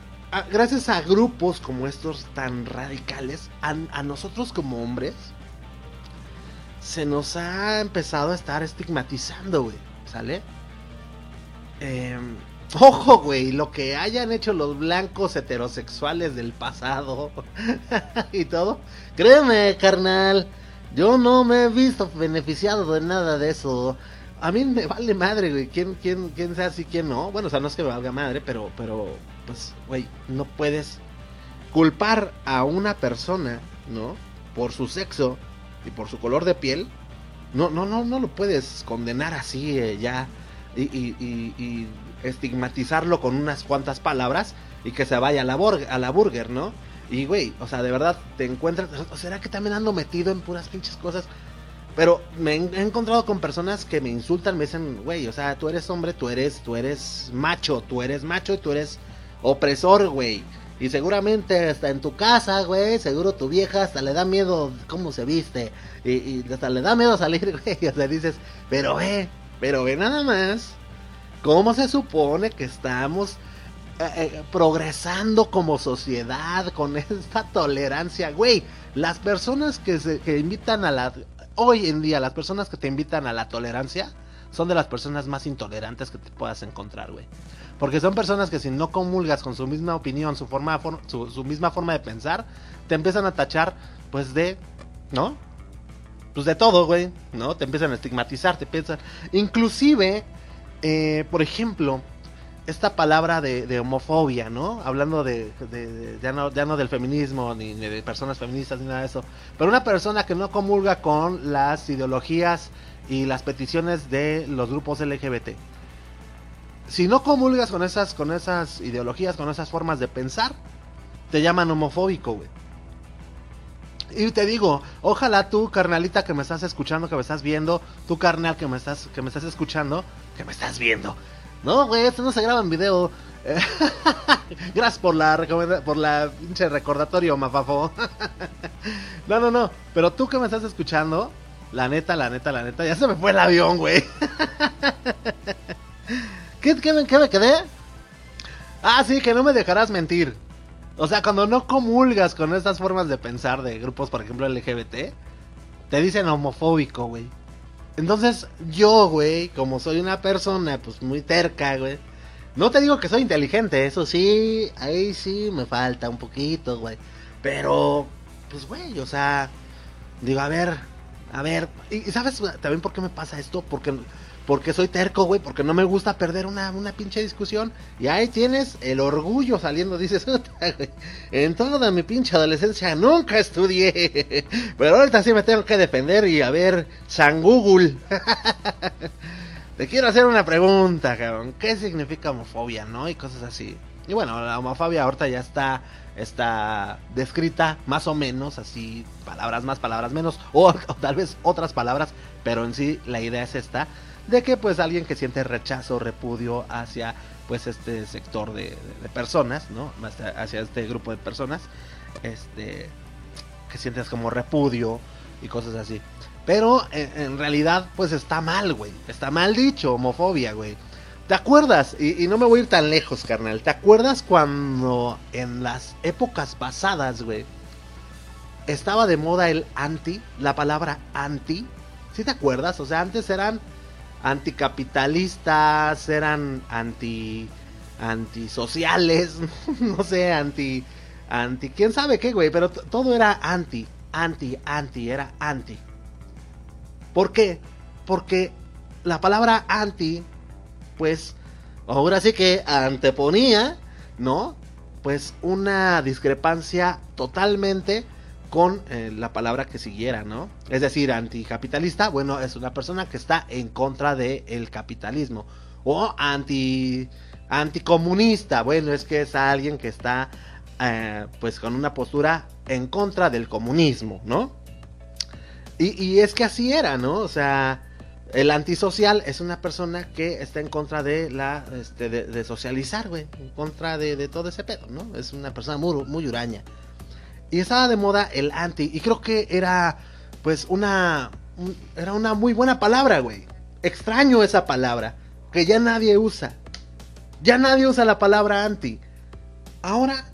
gracias a grupos como estos tan radicales, a, nosotros como hombres, se nos ha empezado a estar estigmatizando, güey. ¿Sale? Em, ojo, güey, lo que hayan hecho los blancos heterosexuales del pasado y todo. Créeme, carnal, yo no me he visto beneficiado de nada de eso. A mí me vale madre, güey. ¿Quién, quién, quién sea así, quién no? Bueno, o sea, no es que me valga madre, pero, pero, pues, güey, no puedes culpar a una persona, ¿no? Por su sexo y por su color de piel. No, no, no, no lo puedes condenar así eh, ya y, y, y, estigmatizarlo con unas cuantas palabras y que se vaya a la, a la burger, ¿no? Y, güey, o sea, de verdad, te encuentras... ¿O será que también ando metido en puras pinches cosas? Pero me he encontrado con personas que me insultan, me dicen, güey, o sea, tú eres hombre, tú eres, tú eres macho, tú eres macho y tú eres opresor, güey. Y seguramente hasta en tu casa, güey, seguro tu vieja hasta le da miedo cómo se viste. Y, y hasta le da miedo salir, güey. O sea, dices, pero ve, pero ve nada más. ¿Cómo se supone que estamos eh, eh, progresando como sociedad con esta tolerancia, güey. Las personas que se que invitan a la hoy en día las personas que te invitan a la tolerancia son de las personas más intolerantes que te puedas encontrar, güey. Porque son personas que si no comulgas con su misma opinión, su forma su, su misma forma de pensar, te empiezan a tachar pues de, ¿no? Pues de todo, güey, ¿no? Te empiezan a estigmatizar, te piensan inclusive eh, por ejemplo, esta palabra de, homofobia, ¿no? Hablando de, ya, no, del feminismo, ni, de personas feministas, ni nada de eso. Pero una persona que no comulga con las ideologías y las peticiones de los grupos LGBT. Si no comulgas con esas, con esas ideologías, con esas formas de pensar, te llaman homofóbico, güey. Y te digo, ojalá tú, carnalita que me estás escuchando, que me estás viendo, tú carnal que me estás, que me estás escuchando, que me estás viendo, no, güey, esto no se graba en video. Gracias por la por la pinche recordatorio, mafafo. no, no, no. Pero tú que me estás escuchando, la neta, la neta, la neta, ya se me fue el avión, güey. ¿Qué, qué, me quedé? Ah, sí, que no me dejarás mentir. O sea, cuando no comulgas con estas formas de pensar de grupos, por ejemplo, LGBT, te dicen homofóbico, güey. Entonces, yo, güey, como soy una persona, pues muy terca, güey. No te digo que soy inteligente, eso sí, ahí sí me falta un poquito, güey. Pero, pues, güey, o sea, digo, a ver, a ver. ¿Y sabes también por qué me pasa esto? Porque porque soy terco, güey, porque no me gusta perder una, una pinche discusión. Y ahí tienes el orgullo saliendo, dices, en toda mi pinche adolescencia nunca estudié. Pero ahorita sí me tengo que defender y a ver, San Google. Te quiero hacer una pregunta, cabrón. ¿Qué significa homofobia, no? Y cosas así. Y bueno, la homofobia ahorita ya está, está descrita más o menos, así, palabras más, palabras menos, o, o tal vez otras palabras, pero en sí la idea es esta de que pues alguien que siente rechazo, repudio hacia pues este sector de, personas, ¿no? Hacia este grupo de personas, este, que sientes como repudio y cosas así. Pero en, realidad pues está mal, güey. Está mal dicho, homofobia, güey. ¿Te acuerdas? Y, y, no me voy a ir tan lejos, carnal. ¿Te acuerdas cuando en las épocas pasadas, güey, estaba de moda el anti, la palabra anti? ¿Sí te acuerdas? O sea, antes eran anticapitalistas, eran anti antisociales, no sé, anti anti quién sabe qué, güey, pero todo era anti, anti, anti, era anti. ¿Por qué? Porque la palabra anti pues ahora sí que anteponía, ¿no? Pues una discrepancia totalmente con eh, la palabra que siguiera, ¿no? Es decir, anticapitalista, bueno, es una persona que está en contra del capitalismo. O anti anticomunista, bueno, es que es alguien que está eh, pues con una postura en contra del comunismo, ¿no? Y, es que así era, ¿no? O sea, el antisocial es una persona que está en contra de la este, de, socializar, güey, en contra de, todo ese pedo, ¿no? Es una persona muy, muy huraña. Y estaba de moda el anti. Y creo que era, pues, una. era una muy buena palabra, güey. Extraño esa palabra. Que ya nadie usa. Ya nadie usa la palabra anti. Ahora,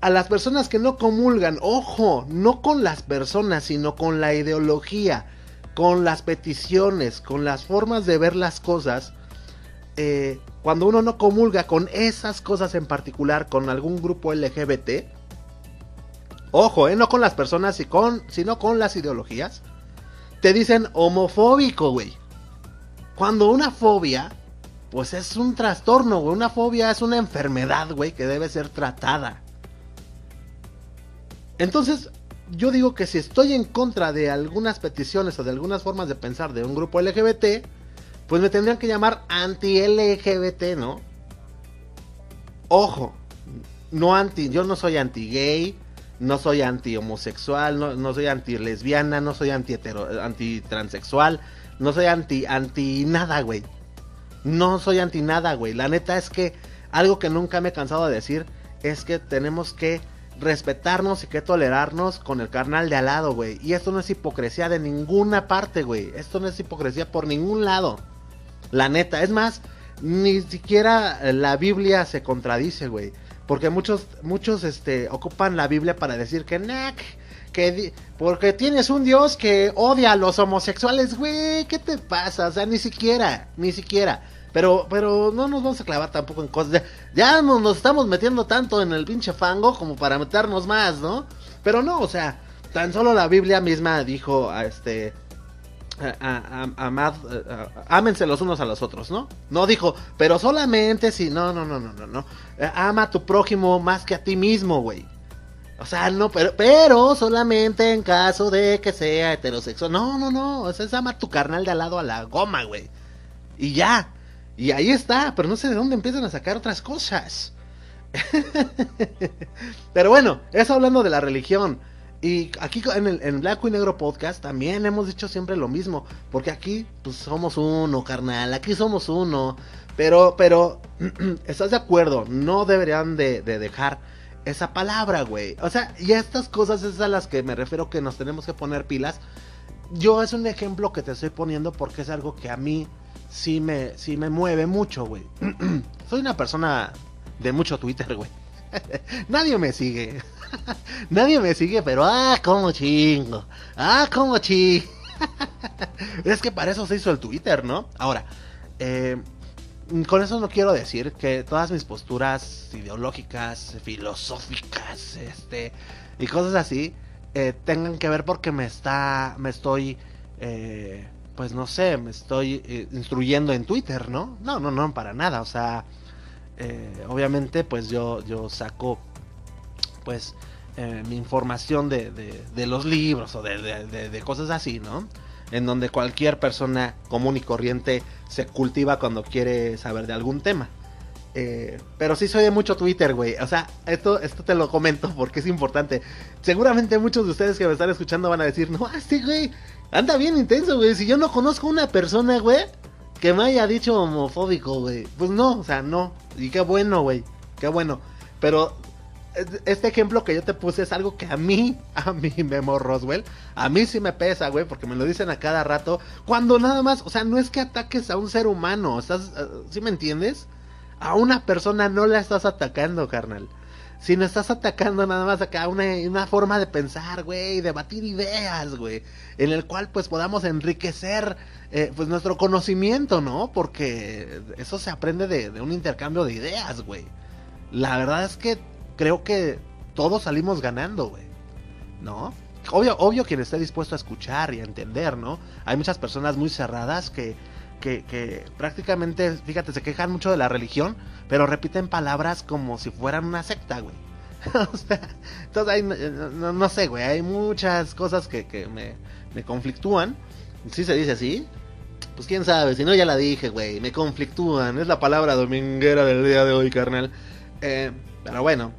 a las personas que no comulgan, ojo, no con las personas, sino con la ideología, con las peticiones, con las formas de ver las cosas, eh, cuando uno no comulga con esas cosas en particular, con algún grupo LGBT, ojo, eh, no con las personas, sino con las ideologías, te dicen homofóbico, güey. Cuando una fobia, pues es un trastorno, güey. Una fobia es una enfermedad, güey, que debe ser tratada. Entonces, yo digo que si estoy en contra de algunas peticiones o de algunas formas de pensar de un grupo LGBT, pues me tendrían que llamar anti-LGBT, ¿no? Ojo, no anti, yo no soy anti-gay, no soy anti-homosexual, no, no, soy anti-lesbiana, no soy anti-transexual, no soy anti, anti nada, güey. No soy anti nada, güey. La neta es que algo que nunca me he cansado de decir es que tenemos que respetarnos y que tolerarnos con el carnal de al lado, güey. Y esto no es hipocresía de ninguna parte, güey. Esto no es hipocresía por ningún lado. La neta, es más, ni siquiera la Biblia se contradice, güey. Porque muchos, muchos, este, ocupan la Biblia para decir que, nah, que porque tienes un Dios que odia a los homosexuales, güey, ¿qué te pasa? O sea, ni siquiera, ni siquiera. Pero, pero no nos vamos a clavar tampoco en cosas. Ya, nos, estamos metiendo tanto en el pinche fango como para meternos más, ¿no? Pero no, o sea, tan solo la Biblia misma dijo a este. A, amad, ámense los unos a los otros, ¿no? No dijo, pero solamente si. No, no, no, no, no, no. Ama a tu prójimo más que a ti mismo, güey. O sea, no, pero, pero solamente en caso de que sea heterosexual. No, no, no. O sea, es amar tu carnal de al lado a la goma, güey. Y ya. Y ahí está. Pero no sé de dónde empiezan a sacar otras cosas. pero bueno, eso hablando de la religión. Y aquí en el en Blanco y Negro Podcast también hemos dicho siempre lo mismo. Porque aquí, pues somos uno, carnal. Aquí somos uno. Pero, pero, ¿estás de acuerdo? No deberían de, de dejar esa palabra, güey. O sea, y estas cosas es a las que me refiero que nos tenemos que poner pilas. Yo es un ejemplo que te estoy poniendo porque es algo que a mí sí me, sí me mueve mucho, güey. Soy una persona de mucho Twitter, güey. Nadie me sigue. Nadie me sigue, pero ah, como chingo. Ah, como chingo. es que para eso se hizo el Twitter, ¿no? Ahora, eh, con eso no quiero decir que todas mis posturas ideológicas, filosóficas, este, y cosas así, eh, tengan que ver porque me está, me estoy, eh, pues no sé, me estoy instruyendo en Twitter, ¿no? No, no, no, para nada, o sea, obviamente, pues yo, yo saco, pues, mi información de, de, los libros o de, de cosas así, ¿no? en donde cualquier persona común y corriente se cultiva cuando quiere saber de algún tema. Eh, pero sí soy de mucho Twitter, güey. O sea, esto, esto te lo comento porque es importante. Seguramente muchos de ustedes que me están escuchando van a decir, no, este güey anda bien intenso, güey. Si yo no conozco una persona, güey, que me haya dicho homofóbico, güey. Pues no, o sea, no. Y qué bueno, güey. Qué bueno. Pero este ejemplo que yo te puse es algo que a mí, a mí, Memo Roswell, a mí sí me pesa, güey, porque me lo dicen a cada rato. Cuando nada más, o sea, no es que ataques a un ser humano, estás, eh, ¿sí me entiendes? A una persona no la estás atacando, carnal. Sino estás atacando nada más acá una, una forma de pensar, güey, debatir ideas, güey. En el cual pues podamos enriquecer eh, pues nuestro conocimiento, ¿no? Porque eso se aprende de, de un intercambio de ideas, güey. La verdad es que creo que todos salimos ganando, güey. ¿No? Obvio, obvio quien esté dispuesto a escuchar y a entender, ¿no? Hay muchas personas muy cerradas que, que, que, prácticamente, fíjate, se quejan mucho de la religión, pero repiten palabras como si fueran una secta, güey. o sea, entonces hay, no, sé, güey, hay muchas cosas que, que me, me conflictúan. Si se dice así, pues quién sabe, si no ya la dije, güey, me conflictúan, es la palabra dominguera del día de hoy, carnal. Eh, pero bueno,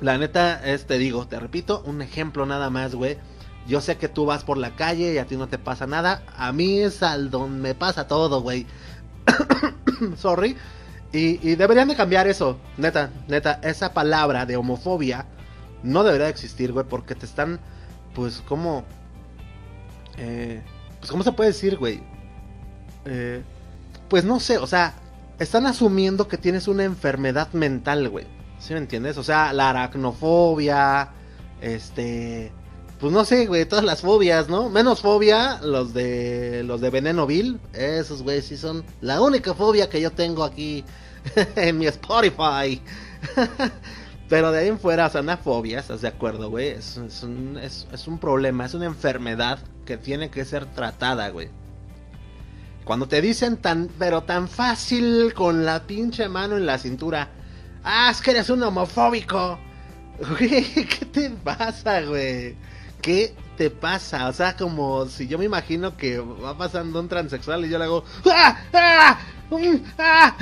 la neta es, te digo, te repito, un ejemplo nada más, güey. Yo sé que tú vas por la calle y a ti no te pasa nada. A mí es al donde me pasa todo, güey. Sorry. Y, deberían de cambiar eso, neta, neta. Esa palabra de homofobia no debería existir, güey, porque te están, pues, como... Eh, pues, ¿cómo se puede decir, güey? Eh, pues no sé, o sea, están asumiendo que tienes una enfermedad mental, güey. ¿Sí me entiendes? O sea, la aracnofobia, este, pues no sé, güey, todas las fobias, ¿no? Menos fobia, los de los de Veneno Bill, esos güey sí son la única fobia que yo tengo aquí en mi Spotify. Pero de ahí en fuera, o sea, una fobia, ¿estás de acuerdo, güey? Es, es, un, es, es un problema, es una enfermedad que tiene que ser tratada, güey. Cuando te dicen tan, pero tan fácil con la pinche mano en la cintura, ah, es que eres un homofóbico. ¿qué te pasa, güey? ¿Qué te pasa? O sea, como si yo me imagino que va pasando un transexual y yo le hago ¡Ah! ¡Ah! ¡Um! ¡Ah!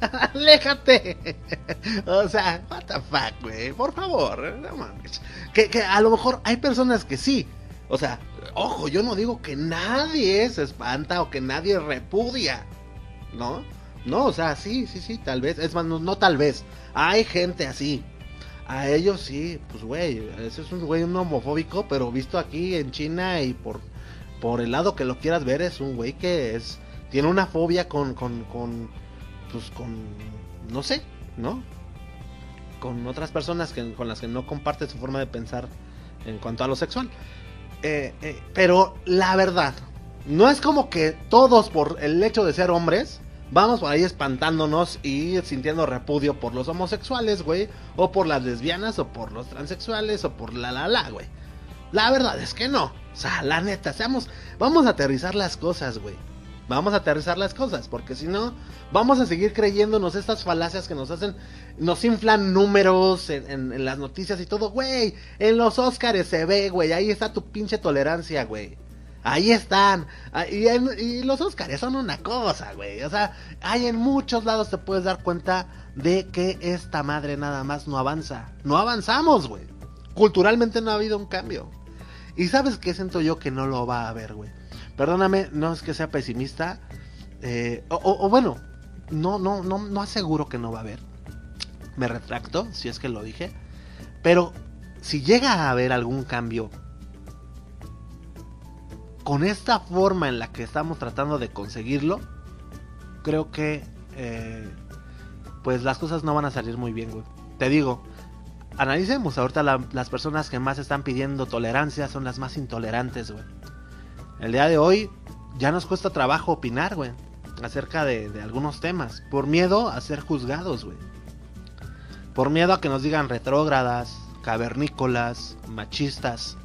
¡Aléjate! O sea, what the fuck, güey. Por favor. Que, que a lo mejor hay personas que sí. O sea, ojo, yo no digo que nadie se espanta o que nadie repudia. ¿No? No, o sea, sí, sí, sí, tal vez. Es más, no, no tal vez. Hay gente así. A ellos sí, pues güey, ese es un güey un homofóbico, pero visto aquí en China y por, por el lado que lo quieras ver, es un güey que es tiene una fobia con, con, con, pues con, no sé, ¿no? Con otras personas que, con las que no comparte su forma de pensar en cuanto a lo sexual. Eh, eh, pero la verdad, no es como que todos por el hecho de ser hombres vamos por ahí espantándonos y sintiendo repudio por los homosexuales, güey, o por las lesbianas, o por los transexuales, o por la la la, güey. La verdad es que no. O sea, la neta, seamos, vamos a aterrizar las cosas, güey. Vamos a aterrizar las cosas, porque si no, vamos a seguir creyéndonos estas falacias que nos hacen, nos inflan números en, en, en las noticias y todo, güey. En los Óscares se ve, güey, ahí está tu pinche tolerancia, güey. Ahí están. Ah, Y, los Óscares son una cosa, güey. O sea, hay en muchos lados te puedes dar cuenta de que esta madre nada más no avanza. No avanzamos, güey. Culturalmente no ha habido un cambio. Y sabes qué siento yo que no lo va a haber, güey. Perdóname, no es que sea pesimista. eh, o, o- o bueno, no, no, no, no aseguro que no va a haber. Me retracto, si es que lo dije. Pero si llega a haber algún cambio con esta forma en la que estamos tratando de conseguirlo, creo que eh, pues las cosas no van a salir muy bien, güey. Te digo, analicemos ahorita la- las personas que más están pidiendo tolerancia son las más intolerantes, güey. El día de hoy ya nos cuesta trabajo opinar, güey, acerca de, de algunos temas, por miedo a ser juzgados, güey. Por miedo a que nos digan retrógradas, cavernícolas, machistas,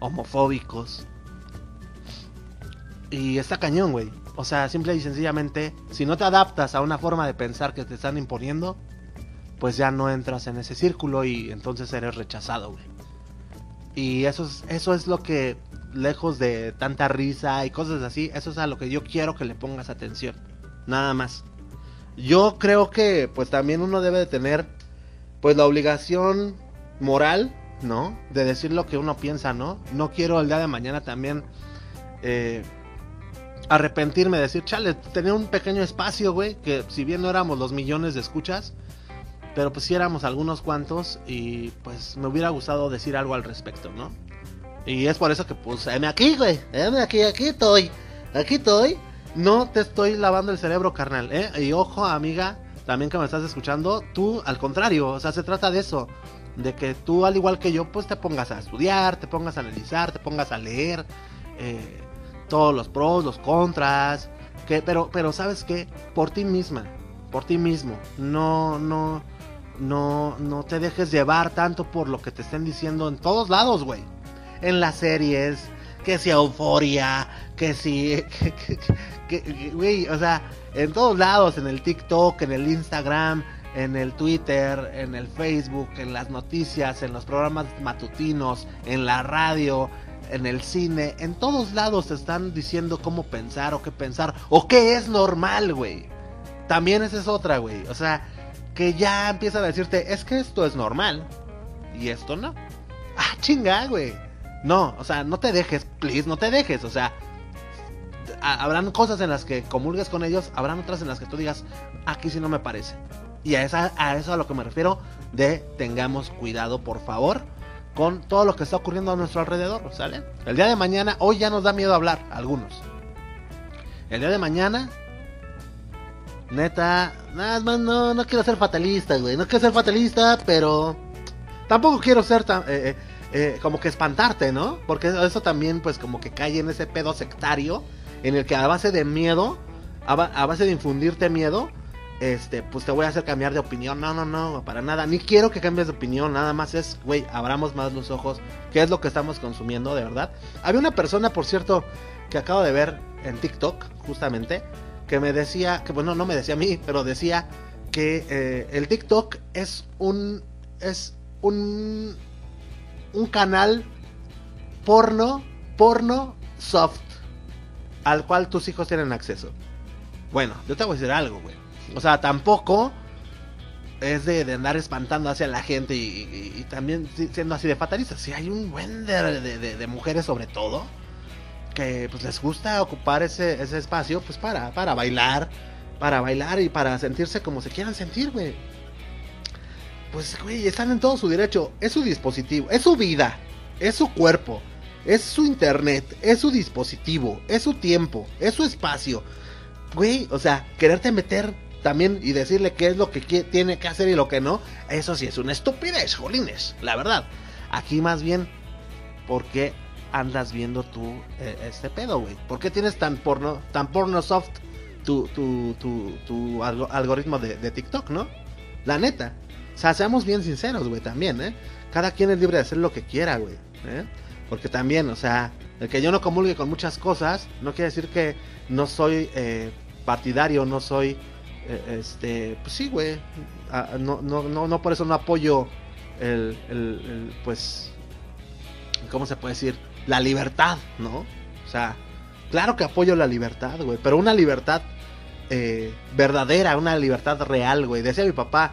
homofóbicos. Y está cañón, güey. O sea, simple y sencillamente, si no te adaptas a una forma de pensar que te están imponiendo, pues ya no entras en ese círculo y entonces eres rechazado, güey. Y eso es, eso es lo que, lejos de tanta risa y cosas así, eso es a lo que yo quiero que le pongas atención. Nada más. Yo creo que, pues también uno debe de tener, pues la obligación moral, ¿no? De decir lo que uno piensa, ¿no? No quiero el día de mañana también eh, arrepentirme de decir, chale, tenía un pequeño espacio, güey, que si bien no éramos los millones de escuchas, pero pues sí éramos algunos cuantos y pues me hubiera gustado decir algo al respecto, ¿no? Y es por eso que pues, heme aquí, güey, heme aquí, aquí estoy, aquí estoy. No te estoy lavando el cerebro, carnal, ¿eh? Y ojo, amiga, también que me estás escuchando, tú al contrario, o sea, se trata de eso, de que tú al igual que yo, pues te pongas a estudiar, te pongas a analizar, te pongas a leer, eh, todos los pros, los contras, que, pero, pero sabes qué, por ti misma, por ti mismo, no, no, no, no te dejes llevar tanto por lo que te estén diciendo en todos lados, güey, en las series, que si euforia, que si, que, güey, o sea, en todos lados, en el TikTok, en el Instagram, en el Twitter, en el Facebook, en las noticias, en los programas matutinos, en la radio, en el cine, en todos lados te están diciendo cómo pensar o qué pensar o qué es normal, güey. También esa es otra, güey. O sea, que ya empiezan a decirte, es que esto es normal y esto no. Ah, chinga, güey. No, o sea, no te dejes, please, no te dejes, o sea, ha- habrán cosas en las que comulgues con ellos, habrán otras en las que tú digas, aquí sí no me parece. Y a, esa, a eso a lo que me refiero de tengamos cuidado, por favor, con todo lo que está ocurriendo a nuestro alrededor, ¿sale? El día de mañana, hoy ya nos da miedo hablar, algunos. El día de mañana, Neta, nada más no, no quiero ser fatalista, güey. No quiero ser fatalista, pero tampoco quiero ser tan, eh, eh, eh, como que espantarte, ¿no? Porque eso también, pues, como que cae en ese pedo sectario en el que a base de miedo, a, a base de infundirte miedo, este, pues te voy a hacer cambiar de opinión. No, no, no, para nada. Ni quiero que cambies de opinión. Nada más es, güey, abramos más los ojos. ¿Qué es lo que estamos consumiendo, de verdad? Había una persona, por cierto, que acabo de ver en TikTok, justamente, que me decía, que bueno, no me decía a mí, pero decía que eh, el TikTok es un, es un, un canal porno, porno soft, al cual tus hijos tienen acceso. Bueno, yo te voy a decir algo, güey. O sea, tampoco es de, andar espantando hacia la gente y, y- también si- siendo así de fatalista. Si hay un buen de- de mujeres sobre todo que pues les gusta ocupar ese, ese espacio pues para, para bailar, para bailar y para sentirse como se quieran sentir, güey. Pues, güey, están en todo su derecho. Es su dispositivo, es su vida, es su cuerpo, es su internet, es su dispositivo, es su tiempo, es su espacio. Güey, o sea, quererte meter también y decirle qué es lo que tiene que hacer y lo que no, eso sí es una estupidez, jolines, la verdad. Aquí más bien, ¿por qué andas viendo tú eh, este pedo, güey? ¿Por qué tienes tan porno, tan porno soft tu, tu, tu, tu algo- algoritmo de, TikTok, no? La neta. O sea, seamos bien sinceros, güey, también, ¿eh? Cada quien es libre de hacer lo que quiera, güey. ¿eh? Porque también, o sea, el que yo no comulgue con muchas cosas, no quiere decir que no soy eh, partidario, no soy, este, pues sí, güey. ah, no, no, no, no por eso no apoyo el, el- el, pues, ¿cómo se puede decir? La libertad, ¿no? O sea, claro que apoyo la libertad, güey, pero una libertad eh, verdadera, una libertad real, güey. Decía mi papá,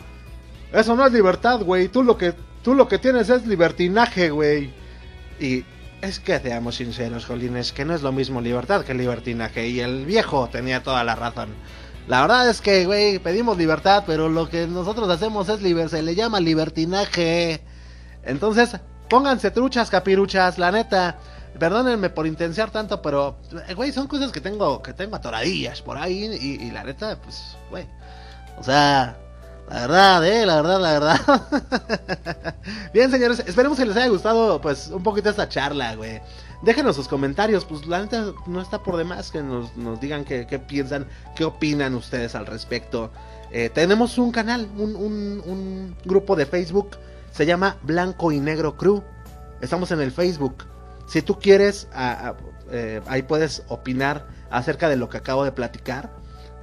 eso no es libertad, güey. Tú lo que tú lo que tienes es libertinaje, güey. Y es que seamos sinceros, Jolines, que no es lo mismo libertad que libertinaje. Y el viejo tenía toda la razón. La verdad es que, güey, pedimos libertad, pero lo que nosotros hacemos es liber se le llama libertinaje. Entonces, pónganse truchas, capiruchas, la neta. Perdónenme por intensiar tanto, pero, güey, son cosas que tengo, que tengo atoradillas por ahí. Y la neta, pues, güey. O sea, la verdad, eh, la verdad, la verdad. Bien, señores, esperemos que les haya gustado, pues, un poquito esta charla, güey. Déjenos sus comentarios, pues la neta no está por demás que nos, nos digan qué, qué piensan, qué opinan ustedes al respecto. Eh, tenemos un canal, un, un- grupo de Facebook, se llama Blanco y Negro Crew. Estamos en el Facebook. Si tú quieres, eh, ahí puedes opinar acerca de lo que acabo de platicar.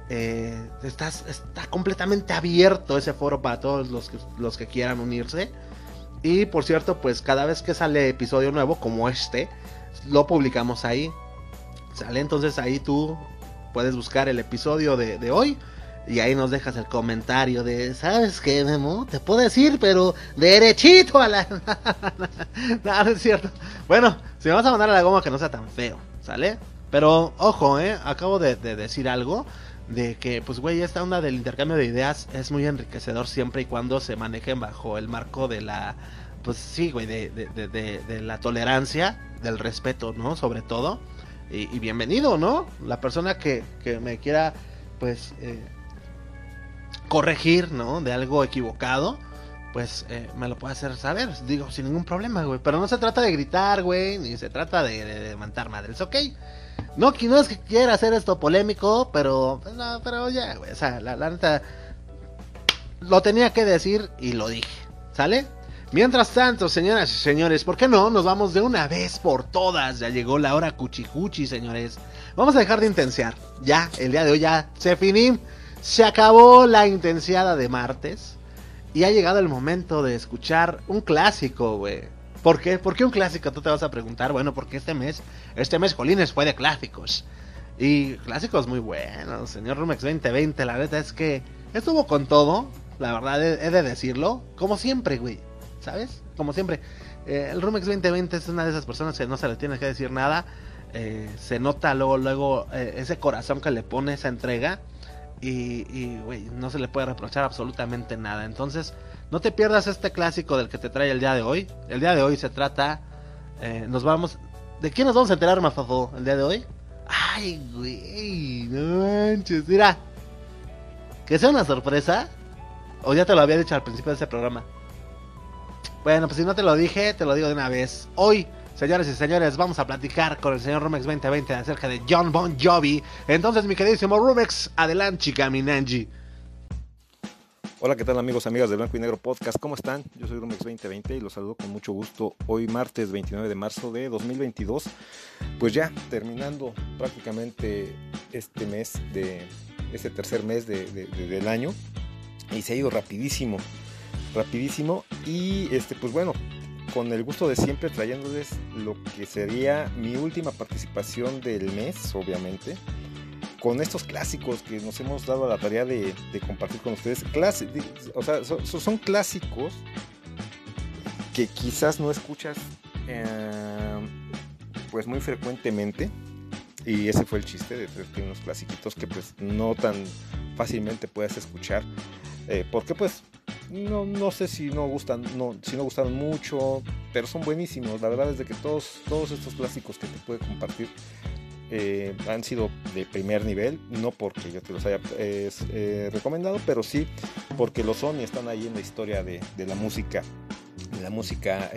Eh, estás, está completamente abierto ese foro para todos los que, los que quieran unirse. Y por cierto, pues cada vez que sale episodio nuevo como este, lo publicamos ahí. ¿Sale? Entonces ahí tú puedes buscar el episodio de, de hoy. Y ahí nos dejas el comentario de, ¿sabes qué, Memo? Te puedo decir, pero derechito a la... no, no es cierto. Bueno, si me vas a mandar a la goma que no sea tan feo, ¿sale? Pero, ojo, ¿eh? Acabo de, de decir algo de que, pues, güey, esta onda del intercambio de ideas es muy enriquecedor siempre y cuando se manejen bajo el marco de la, pues sí, güey, de, de, de, la tolerancia, del respeto, ¿no? Sobre todo. Y, bienvenido, ¿no? La persona que, que me quiera, pues, eh, corregir, ¿no? De algo equivocado, pues eh, me lo puede hacer saber, digo, sin ningún problema, güey. Pero no se trata de gritar, güey, ni se trata de, mentar madres, ¿ok? No, no es que quiera hacer esto polémico, pero, pues, no, pero ya, güey, o sea, la, la neta, lo tenía que decir y lo dije, ¿sale? Mientras tanto, señoras y señores, ¿por qué no? Nos vamos de una vez por todas. Ya llegó la hora cuchicuchi, señores. Vamos a dejar de intensiar. Ya, el día de hoy ya se finí. Se acabó la intensiada de martes. Y ha llegado el momento de escuchar un clásico, güey. ¿Por qué? ¿Por qué un clásico? Tú te vas a preguntar. Bueno, porque este mes, este mes, Jolines, fue de clásicos. Y clásicos muy buenos, señor Rumex 2020. La verdad es que estuvo con todo. La verdad, he he de decirlo. Como siempre, güey. ¿Sabes? Como siempre. Eh, el Rumex 2020 es una de esas personas que no se le tiene que decir nada. Eh, se nota luego, luego eh, ese corazón que le pone esa entrega. Y, y, güey, no se le puede reprochar absolutamente nada. Entonces, no te pierdas este clásico del que te trae el día de hoy. El día de hoy se trata. nos vamos. ¿De quién nos vamos a enterar, Mafafo, el día de hoy? Ay, güey, no manches, mira. Que sea una sorpresa. O ya te lo había dicho al principio de este programa. Bueno, pues si no te lo dije, te lo digo de una vez. Hoy, señores y señores, vamos a platicar con el señor Rumex 2020 acerca de John Bon Jovi. Entonces, mi queridísimo Rumex, adelante, Caminanji. Hola, ¿qué tal amigos, amigas de Blanco y Negro Podcast? ¿Cómo están? Yo soy Rumex 2020 y los saludo con mucho gusto hoy martes 29 de marzo de 2022. Pues ya terminando prácticamente este mes de este tercer mes de, del año y se ha ido rapidísimo, rapidísimo y este pues bueno, con el gusto de siempre trayéndoles lo que sería mi última participación del mes, obviamente con estos clásicos que nos hemos dado a la tarea de, compartir con ustedes. Clase, o sea, son, clásicos que quizás no escuchas eh, pues muy frecuentemente. Y ese fue el chiste de tener unos clasiquitos que pues no tan fácilmente puedes escuchar. Eh, porque pues no, no sé si no gustan, no, si no gustaron mucho, pero son buenísimos. La verdad es de que todos, todos estos clásicos que te puede compartir eh, han sido de primer nivel, no porque yo te los haya eh, eh, recomendado, pero sí porque lo son y están ahí en la historia de, la música, la música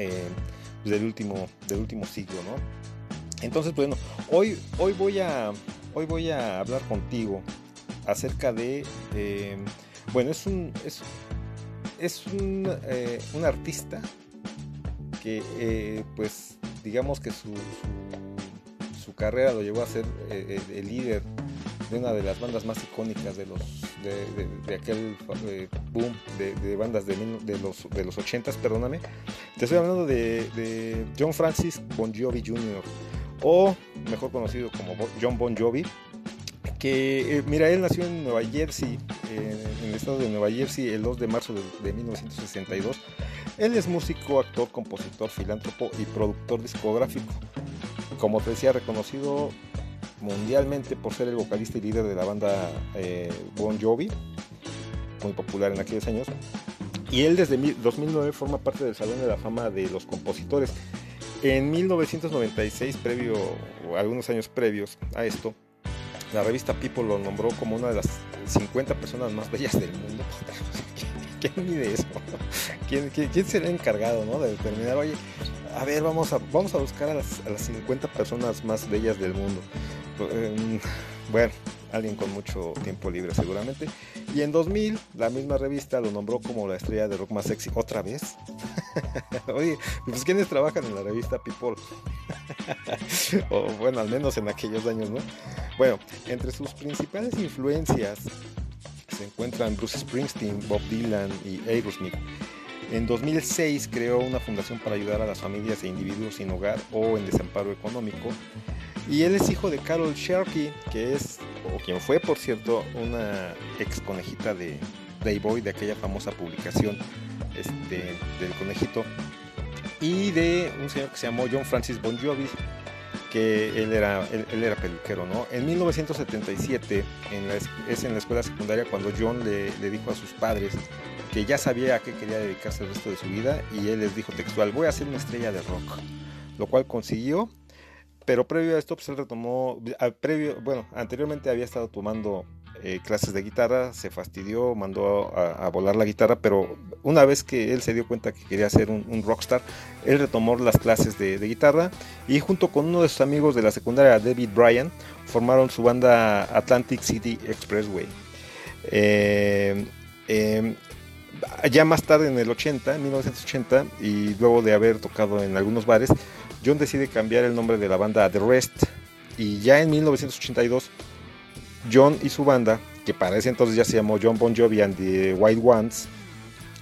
del, último, del último siglo, ¿no? Entonces, bueno, hoy, hoy, voy, a, hoy voy a hablar contigo acerca de, bueno, es un, es un, un artista que, pues, digamos que su, su carrera lo llevó a ser eh, el líder de una de las bandas más icónicas de los de, aquel eh, boom de, bandas de, los de los 80s, perdóname. Te estoy hablando de, John Francis Bon Jovi Jr. o mejor conocido como John Bon Jovi. Que, eh, mira, él nació en Nueva Jersey, estado de Nueva Jersey, el 2 de marzo de 1962. Él es músico, actor, compositor, filántropo y productor discográfico como te decía, reconocido mundialmente por ser el vocalista y líder de la banda eh, Bon Jovi, muy popular en aquellos años. Y él desde 2009 forma parte del Salón de la Fama de los Compositores. En 1996, previo, o algunos años previos a esto, la revista People lo nombró como una de las 50 personas más bellas del mundo. ¿Quién mide eso? ¿Quién, quién, quién será encargado ¿no? de determinar, oye, a ver, vamos a, vamos a buscar a las, a las 50 personas más bellas del mundo. Em, bueno, alguien con mucho tiempo libre seguramente. Y en 2000, la misma revista lo nombró como la estrella de rock más sexy. ¿Otra vez? Oye, pues ¿quiénes trabajan en la revista People? o bueno, al menos en aquellos años, ¿no? Bueno, entre sus principales influencias se encuentran Bruce Springsteen, Bob Dylan y Aerosmith. En 2006 creó una fundación para ayudar a las familias e individuos sin hogar o en desamparo económico. Y él es hijo de Carol Sharkey, que es, o quien fue por cierto, una ex conejita de Playboy, de aquella famosa publicación este, del conejito. Y de un señor que se llamó John Francis Bon Jovi, que él era, él, era peluquero, ¿no? En 1977, en la, es en la escuela secundaria cuando John le, le dijo a sus padres que ya sabía a qué quería dedicarse el resto de su vida y él les dijo textual, voy a ser una estrella de rock, lo cual consiguió, pero previo a esto pues él retomó, bueno, anteriormente había estado tomando eh, clases de guitarra, se fastidió, mandó a, volar la guitarra, pero una vez que él se dio cuenta que quería ser un, rockstar, él retomó las clases de, guitarra y junto con uno de sus amigos de la secundaria, David Bryan, formaron su banda Atlantic City Expressway. Eh, eh, ya más tarde en el 80, en 1980, y luego de haber tocado en algunos bares, John decide cambiar el nombre de la banda a The Rest. Y ya en 1982, John y su banda, que para ese entonces ya se llamó John Bon Jovi and the White Ones,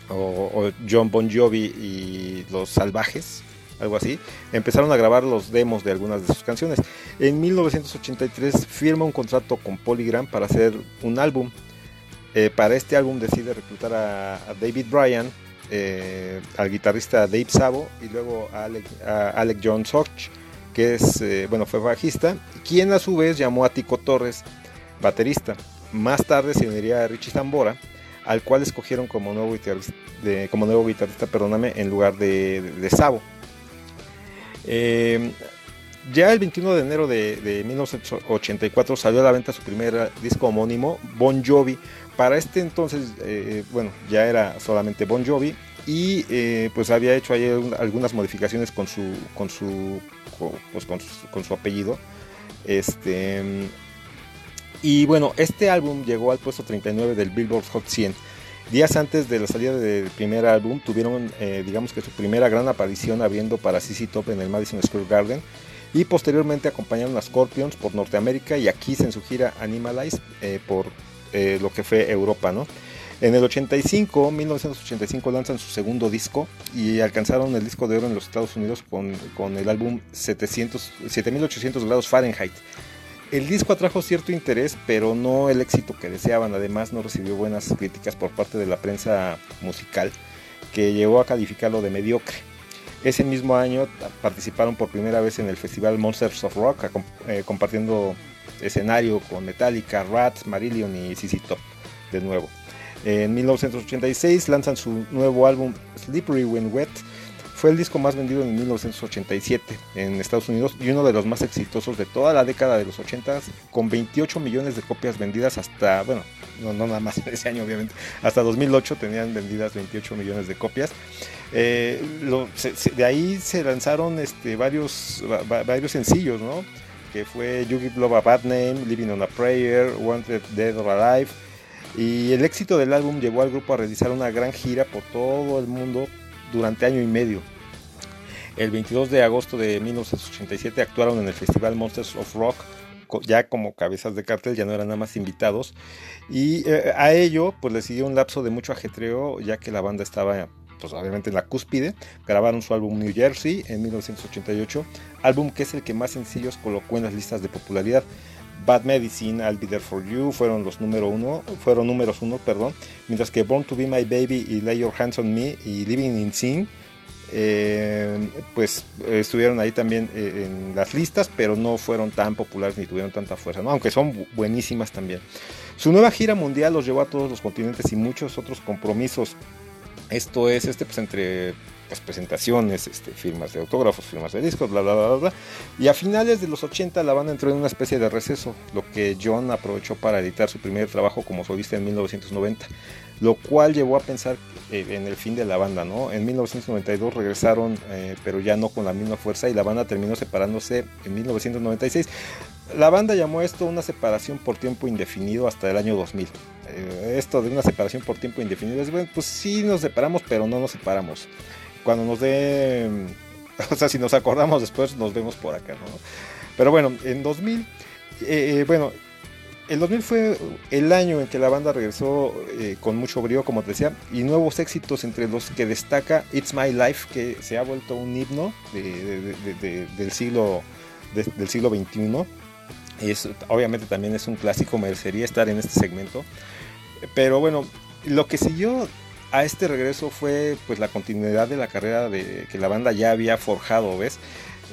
o, o John Bon Jovi y los Salvajes, algo así, empezaron a grabar los demos de algunas de sus canciones. En 1983 firma un contrato con Polygram para hacer un álbum eh, para este álbum decide reclutar a, a David Bryan, eh, al guitarrista Dave Sabo y luego a Alec, John Soch, que es, eh, bueno, fue bajista, quien a su vez llamó a Tico Torres, baterista. Más tarde se uniría a Richie Zambora, al cual escogieron como nuevo guitarrista, perdóname, en lugar de, de, de Sabo. ya el 21 de enero de, 1984 salió a la venta su primer disco homónimo, Bon Jovi. Para este entonces, eh, bueno, ya era solamente Bon Jovi y eh, pues había hecho ahí algunas modificaciones con su, con su, pues con su, apellido. Este, y bueno, este álbum llegó al puesto 39 del Billboard Hot 100. Días antes de la salida del primer álbum, tuvieron, eh, digamos que su primera gran aparición abriendo para CC Top en el Madison Square Garden y posteriormente acompañaron a Scorpions por Norteamérica y a Kiss en su gira Animalize eh, por eh, lo que fue Europa, ¿no? En el 85, 1985 lanzan su segundo disco y alcanzaron el disco de oro en los Estados Unidos con, con el álbum 700, 7800 grados Fahrenheit. El disco atrajo cierto interés, pero no el éxito que deseaban. Además, no recibió buenas críticas por parte de la prensa musical, que llegó a calificarlo de mediocre. Ese mismo año participaron por primera vez en el festival Monsters of Rock, eh, compartiendo escenario con Metallica, Rat, Marillion y ZZ Top de nuevo. En 1986 lanzan su nuevo álbum Slippery When Wet, fue el disco más vendido en 1987 en Estados Unidos y uno de los más exitosos de toda la década de los 80 con 28 millones de copias vendidas hasta, bueno, no, nada más ese año obviamente, hasta 2008 tenían vendidas 28 millones de copias. Eh, de ahí se lanzaron este, varios, varios sencillos, ¿no? Que fue You Give Love a Bad Name, Living on a Prayer, Wanted Dead or Alive. Y el éxito del álbum llevó al grupo a realizar una gran gira por todo el mundo durante año y medio. El 22 de agosto de 1987 actuaron en el Festival Monsters of Rock ya como cabezas de cartel, ya no eran nada más invitados. Y eh, a ello, pues le siguió un lapso de mucho ajetreo, ya que la banda estaba, pues obviamente en la cúspide. Grabaron su álbum New Jersey en 1988, álbum que es el que más sencillos colocó en las listas de popularidad. Bad Medicine, I'll Be There For You fueron los número uno, fueron números uno, perdón, mientras que Born to Be My Baby y Lay Your Hands on Me y Living in Sin eh, pues estuvieron ahí también eh, en las listas, pero no fueron tan populares ni tuvieron tanta fuerza, aunque son buenísimas también. Su nueva gira mundial los llevó a todos los continentes y muchos otros compromisos. Esto es este pues entre pues, presentaciones, este, firmas de autógrafos, firmas de discos, bla, bla, bla, bla. Y a finales de los 80 la banda entró en una especie de receso, lo que John aprovechó para editar su primer trabajo como solista en 1990 lo cual llevó a pensar eh, en el fin de la banda, ¿no? En 1992 regresaron, eh, pero ya no con la misma fuerza y la banda terminó separándose en 1996. La banda llamó esto una separación por tiempo indefinido hasta el año 2000. Eh, esto de una separación por tiempo indefinido es, bueno, pues sí nos separamos, pero no nos separamos. Cuando nos dé, o sea, si nos acordamos después nos vemos por acá, ¿no? Pero bueno, en 2000, bueno, el 2000 fue el año en que la banda regresó eh, con mucho brío, como te decía, y nuevos éxitos entre los que destaca It's My Life, que se ha vuelto un himno del, siglo, del siglo XXI. Y obviamente también es un clásico, merecería estar en este segmento. Pero bueno, lo que siguió a este regreso fue pues la continuidad de la carrera de, que la banda ya había forjado, ¿ves?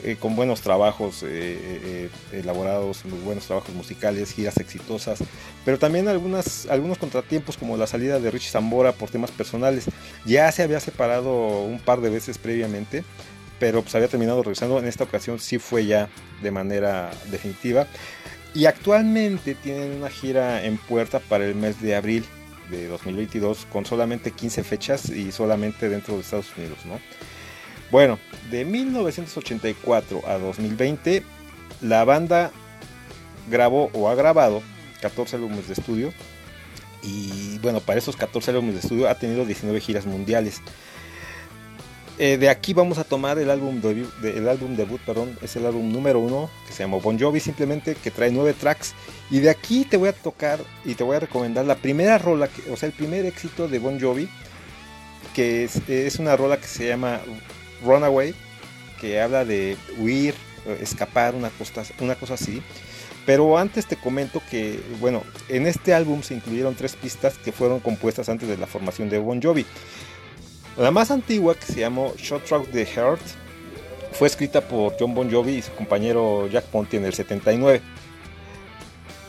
Eh, con buenos trabajos eh, eh, elaborados, buenos trabajos musicales, giras exitosas, pero también algunas, algunos contratiempos como la salida de Richie Zambora por temas personales. Ya se había separado un par de veces previamente, pero pues había terminado regresando. En esta ocasión sí fue ya de manera definitiva. Y actualmente tienen una gira en puerta para el mes de abril de 2022 con solamente 15 fechas y solamente dentro de Estados Unidos, ¿no? Bueno, de 1984 a 2020, la banda grabó o ha grabado 14 álbumes de estudio. Y bueno, para esos 14 álbumes de estudio ha tenido 19 giras mundiales. Eh, de aquí vamos a tomar el álbum, el álbum debut, perdón, es el álbum número uno que se llama Bon Jovi simplemente, que trae nueve tracks. Y de aquí te voy a tocar y te voy a recomendar la primera rola, o sea, el primer éxito de Bon Jovi, que es, es una rola que se llama Runaway, que habla de huir, escapar, una cosa, una cosa así. Pero antes te comento que, bueno, en este álbum se incluyeron tres pistas que fueron compuestas antes de la formación de Bon Jovi. La más antigua, que se llamó Shot Track the Heart, fue escrita por John Bon Jovi y su compañero Jack Ponty en el 79.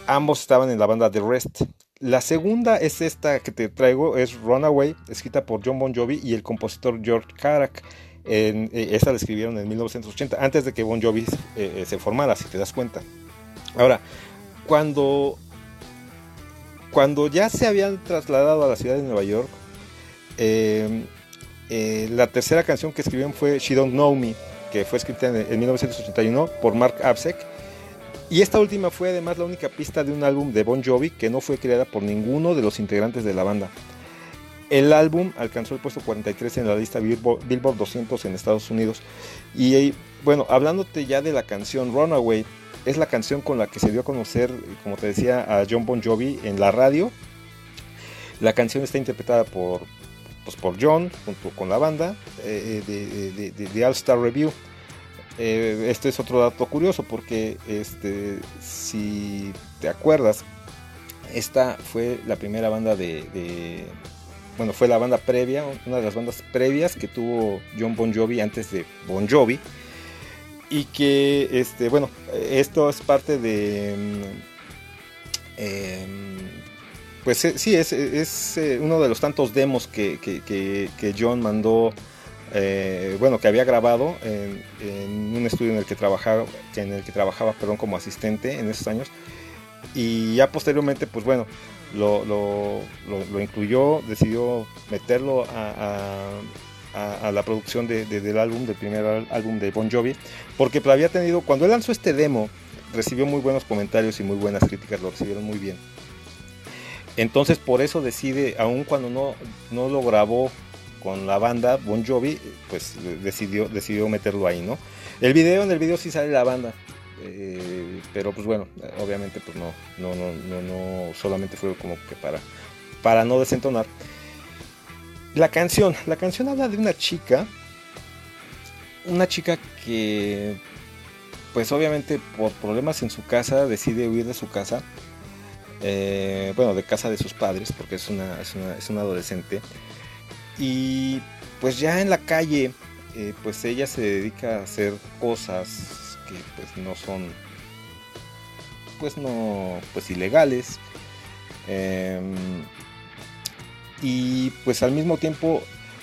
Ambos estaban en la banda The Rest. La segunda es esta que te traigo, es Runaway, escrita por John Bon Jovi y el compositor George Carac. En, eh, esta la escribieron en 1980, antes de que Bon Jovi eh, se formara, si te das cuenta. Ahora, cuando, cuando ya se habían trasladado a la ciudad de Nueva York, la tercera canción que escribieron fue She Don't Know Me, que fue escrita en, en 1981 por Mark Absek y esta última fue además la única pista de un álbum de Bon Jovi que no fue creada por ninguno de los integrantes de la banda. El álbum alcanzó el puesto 43 en la lista Billboard 200 en Estados Unidos. Y bueno, hablándote ya de la canción Runaway, es la canción con la que se dio a conocer, como te decía, a John Bon Jovi en la radio. La canción está interpretada por, pues, por John junto con la banda eh, de, de, All Star Review. Eh, este es otro dato curioso porque este, si te acuerdas, esta fue la primera banda de, bueno, fue la banda previa, una de las bandas previas que tuvo John Bon Jovi antes de Bon Jovi. Y que, este, bueno, esto es parte de... Em, pues eh, sí, es, eh, uno de los tantos demos que, que John mandó eh, bueno, que había grabado en, un estudio en el que trabajaba, en el que trabajaba, perdón, como asistente en esos años. Y ya posteriormente, pues bueno, lo, lo, incluyó, decidió meterlo a, la producción del álbum, del primer álbum de Bon Jovi, porque había tenido, cuando él lanzó este demo, recibió muy buenos comentarios y muy buenas críticas, lo recibieron muy bien. Entonces por eso decide, aun cuando no, no lo grabó con la banda Bon Jovi, pues decidió, decidió meterlo ahí, ¿no? El video, en el video sí sale la banda, eh, pero pues bueno, obviamente pues no, no, no, no, no, solamente fue como que para, para no desentonar. La canción, la canción habla de una chica, una chica que pues obviamente por problemas en su casa decide huir de su casa, eh, bueno, de casa de sus padres, porque es una, es una, es una adolescente. Y pues ya en la calle, eh, pues ella se dedica a hacer cosas que pues no son, pues no, pues ilegales. Em, y pues al mismo tiempo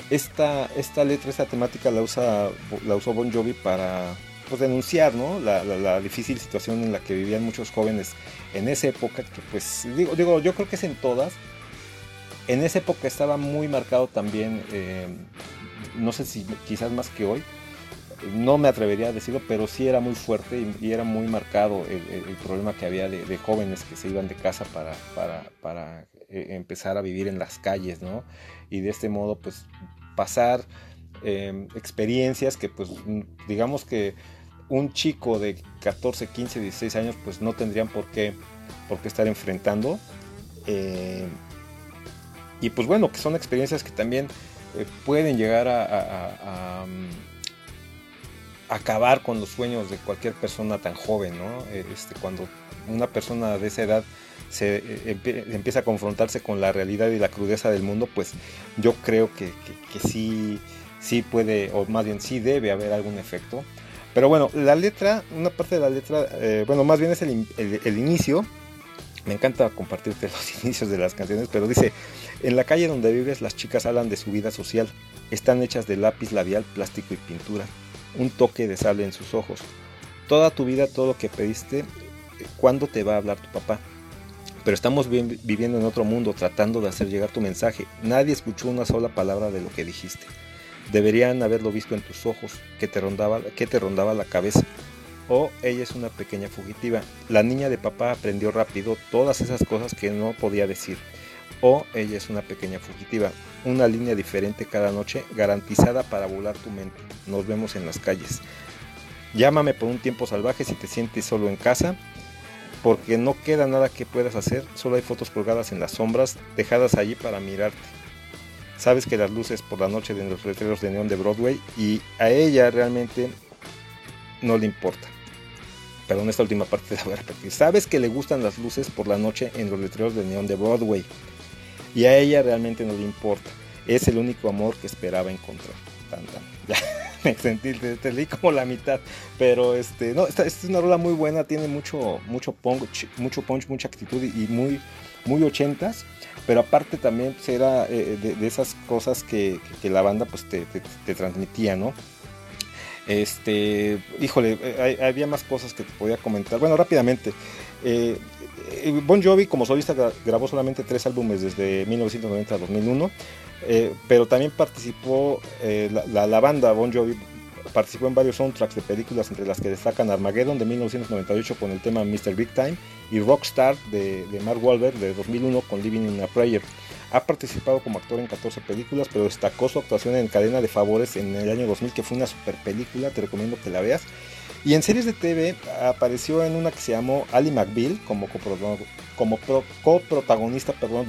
esta, esta letra, esta temática la usa la usó Bon Jovi para pues, denunciar ¿no? la, difícil situación en la que vivían muchos jóvenes en esa época, que pues digo, digo yo creo que es en todas, en esa época estaba muy marcado también, eh, no sé si quizás más que hoy, no me atrevería a decirlo, pero sí era muy fuerte y, era muy marcado el, problema que había de, jóvenes que se iban de casa para, para, eh, empezar a vivir en las calles, ¿no? Y de este modo, pues, pasar em, experiencias que, pues, digamos que un chico de 14, 15, 16 años, pues no tendrían por qué, por qué estar enfrentando. Eh, y pues bueno, que son experiencias que también eh, pueden llegar a, mm, acabar con los sueños de cualquier persona tan joven, ¿no? Este, cuando una persona de esa edad se eh, empieza a confrontarse con la realidad y la crudeza del mundo, pues yo creo que, sí, sí puede, o más bien sí debe haber algún efecto. Pero bueno, la letra, una parte de la letra, bueno, más bien es el inicio, me encanta compartirte los inicios de las canciones, pero dice, en la calle donde vives las chicas hablan de su vida social, están hechas de lápiz labial, plástico y pintura, un toque de sal en sus ojos. Toda tu vida, todo lo que pediste, ¿cuándo te va a hablar tu papá? Pero estamos viviendo en otro mundo tratando de hacer llegar tu mensaje. Nadie escuchó una sola palabra de lo que dijiste. Deberían haberlo visto en tus ojos, que te rondaba, que te rondaba la cabeza o ella es una pequeña fugitiva. La niña de papá aprendió rápido todas esas cosas que no podía decir. O ella es una pequeña fugitiva. Una línea diferente cada noche, garantizada para volar tu mente. Nos vemos en las calles. Llámame por un tiempo salvaje si te sientes solo en casa, porque no queda nada que puedas hacer, solo hay fotos colgadas en las sombras, dejadas allí para mirarte. Sabes que las luces por la noche de los letreros de neón de Broadway y a ella realmente no le importa perdón, esta última parte la voy a repetir. Sabes que le gustan las luces por la noche en los letreros de neón de Broadway. Y a ella realmente no le importa. Es el único amor que esperaba encontrar. me sentí, te, leí como la mitad. Pero este, no, esta, es una rola muy buena, tiene mucho, mucho punch, mucho punch, mucha actitud y, muy, muy ochentas. Pero aparte también pues, era eh, de, esas cosas que, la banda pues te, transmitía, ¿no? Este, híjole, eh, había más cosas que te podía comentar. Bueno, rápidamente. Eh, bon Jovi como solista grabó solamente tres álbumes desde 1990 a 2001. Eh, pero también participó eh, la, banda Bon Jovi participó en varios soundtracks de películas entre las que destacan Armageddon de 1998 con el tema Mr. Big Time y Rockstar de, Mark Wahlberg de 2001 con Living in a Prayer. Ha participado como actor en 14 películas, pero destacó su actuación en Cadena de Favores en el año 2000, que fue una super película, te recomiendo que la veas. Y en series de TV apareció en una que se llamó Ali McBeal como, como coprotagonista, perdón,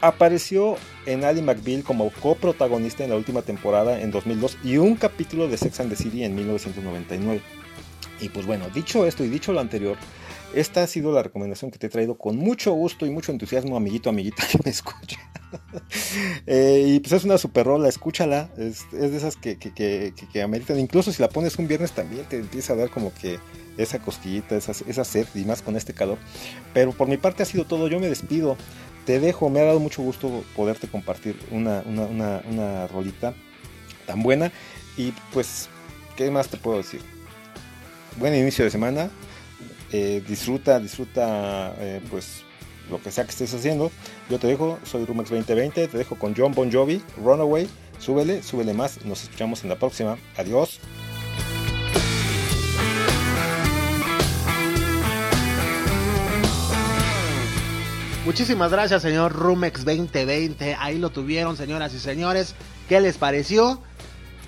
Apareció en Ali McBeal como coprotagonista en la última temporada en 2002 y un capítulo de Sex and the City en 1999. Y pues bueno, dicho esto y dicho lo anterior, esta ha sido la recomendación que te he traído con mucho gusto y mucho entusiasmo, amiguito, amiguita que me escucha. Eh, y pues es una super rola, escúchala. Es, de esas que, que, que, ameritan. Incluso si la pones un viernes también te empieza a dar como que esa cosquillita, esa, esa sed y más con este calor. Pero por mi parte ha sido todo. Yo me despido te dejo, me ha dado mucho gusto poderte compartir una, una, rolita tan buena. Y pues, ¿qué más te puedo decir? Buen inicio de semana. Eh, disfruta, disfruta eh, pues lo que sea que estés haciendo. Yo te dejo, soy Rumex 2020, te dejo con John Bon Jovi, Runaway. Súbele, súbele más. Nos escuchamos en la próxima. Adiós. Muchísimas gracias, señor Rumex 2020. Ahí lo tuvieron, señoras y señores. ¿Qué les pareció?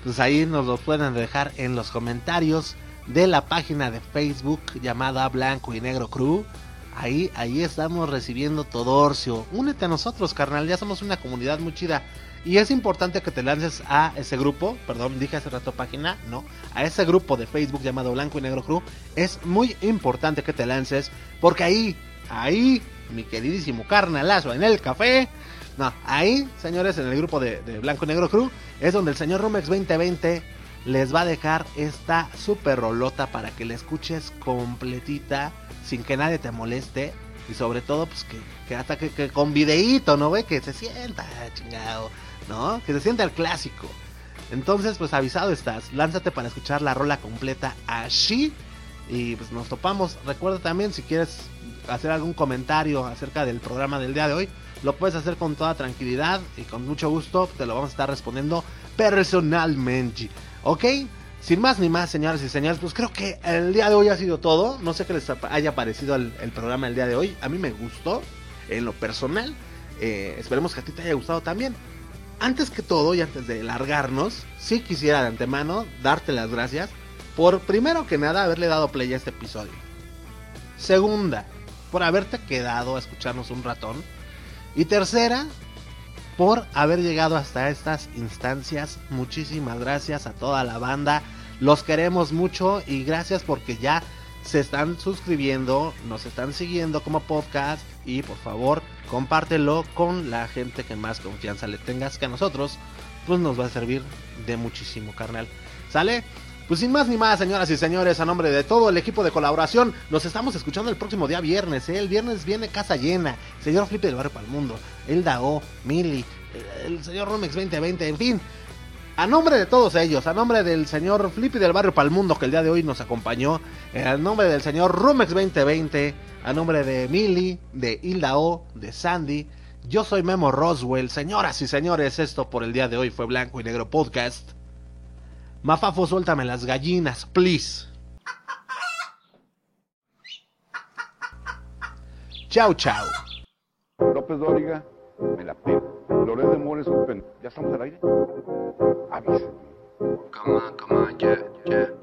Pues ahí nos lo pueden dejar en los comentarios de la página de Facebook llamada Blanco y Negro Crew. Ahí, ahí estamos recibiendo todo orcio. Únete a nosotros, carnal. Ya somos una comunidad muy chida. Y es importante que te lances a ese grupo, perdón, dije hace rato página, no, a ese grupo de Facebook llamado Blanco y Negro Crew. Es muy importante que te lances porque ahí, ahí mi queridísimo carnalazo en el café. No, ahí, señores, en el grupo de, Blanco Negro Crew, es donde el señor Romex 2020 les va a dejar esta super rolota para que la escuches completita, sin que nadie te moleste. Y sobre todo, pues que, hasta que, con videíto, ¿no, ve? Que se sienta, chingado, ¿no? Que se sienta el clásico. Entonces, pues avisado estás, lánzate para escuchar la rola completa así. Y pues nos topamos. Recuerda también, si quieres hacer algún comentario acerca del programa del día de hoy, lo puedes hacer con toda tranquilidad y con mucho gusto. Te lo vamos a estar respondiendo personalmente. ¿Ok? Sin más ni más, señoras y señores, pues creo que el día de hoy ha sido todo. No sé qué les haya parecido el, programa del día de hoy. A mí me gustó, en lo personal. Eh, esperemos que a ti te haya gustado también. Antes que todo y antes de largarnos, sí quisiera de antemano darte las gracias por primero que nada haberle dado play a este episodio. Segunda, por haberte quedado a escucharnos un ratón. Y tercera, por haber llegado hasta estas instancias. Muchísimas gracias a toda la banda. Los queremos mucho y gracias porque ya se están suscribiendo, nos están siguiendo como podcast y por favor compártelo con la gente que más confianza le tengas que a nosotros, pues nos va a servir de muchísimo, carnal. ¿Sale? Pues sin más ni más, señoras y señores, a nombre de todo el equipo de colaboración, nos estamos escuchando el próximo día viernes. ¿eh? El viernes viene casa llena. Señor Flippy del Barrio para el Mundo, el DAO, Mili, el señor Romex 2020, en fin. A nombre de todos ellos, a nombre del señor Flippy del Barrio para el Mundo que el día de hoy nos acompañó, eh, a nombre del señor Rumex 2020, a nombre de Mili, de Ildao, de Sandy, yo soy Memo Roswell. Señoras y señores, esto por el día de hoy fue Blanco y Negro Podcast. Mafafo, suéltame las gallinas, please. Chao, chao. López Dóriga, me la pego. Loret de Mores, un ¿Ya estamos al aire? Avísenme. Come on, come on, yeah, yeah.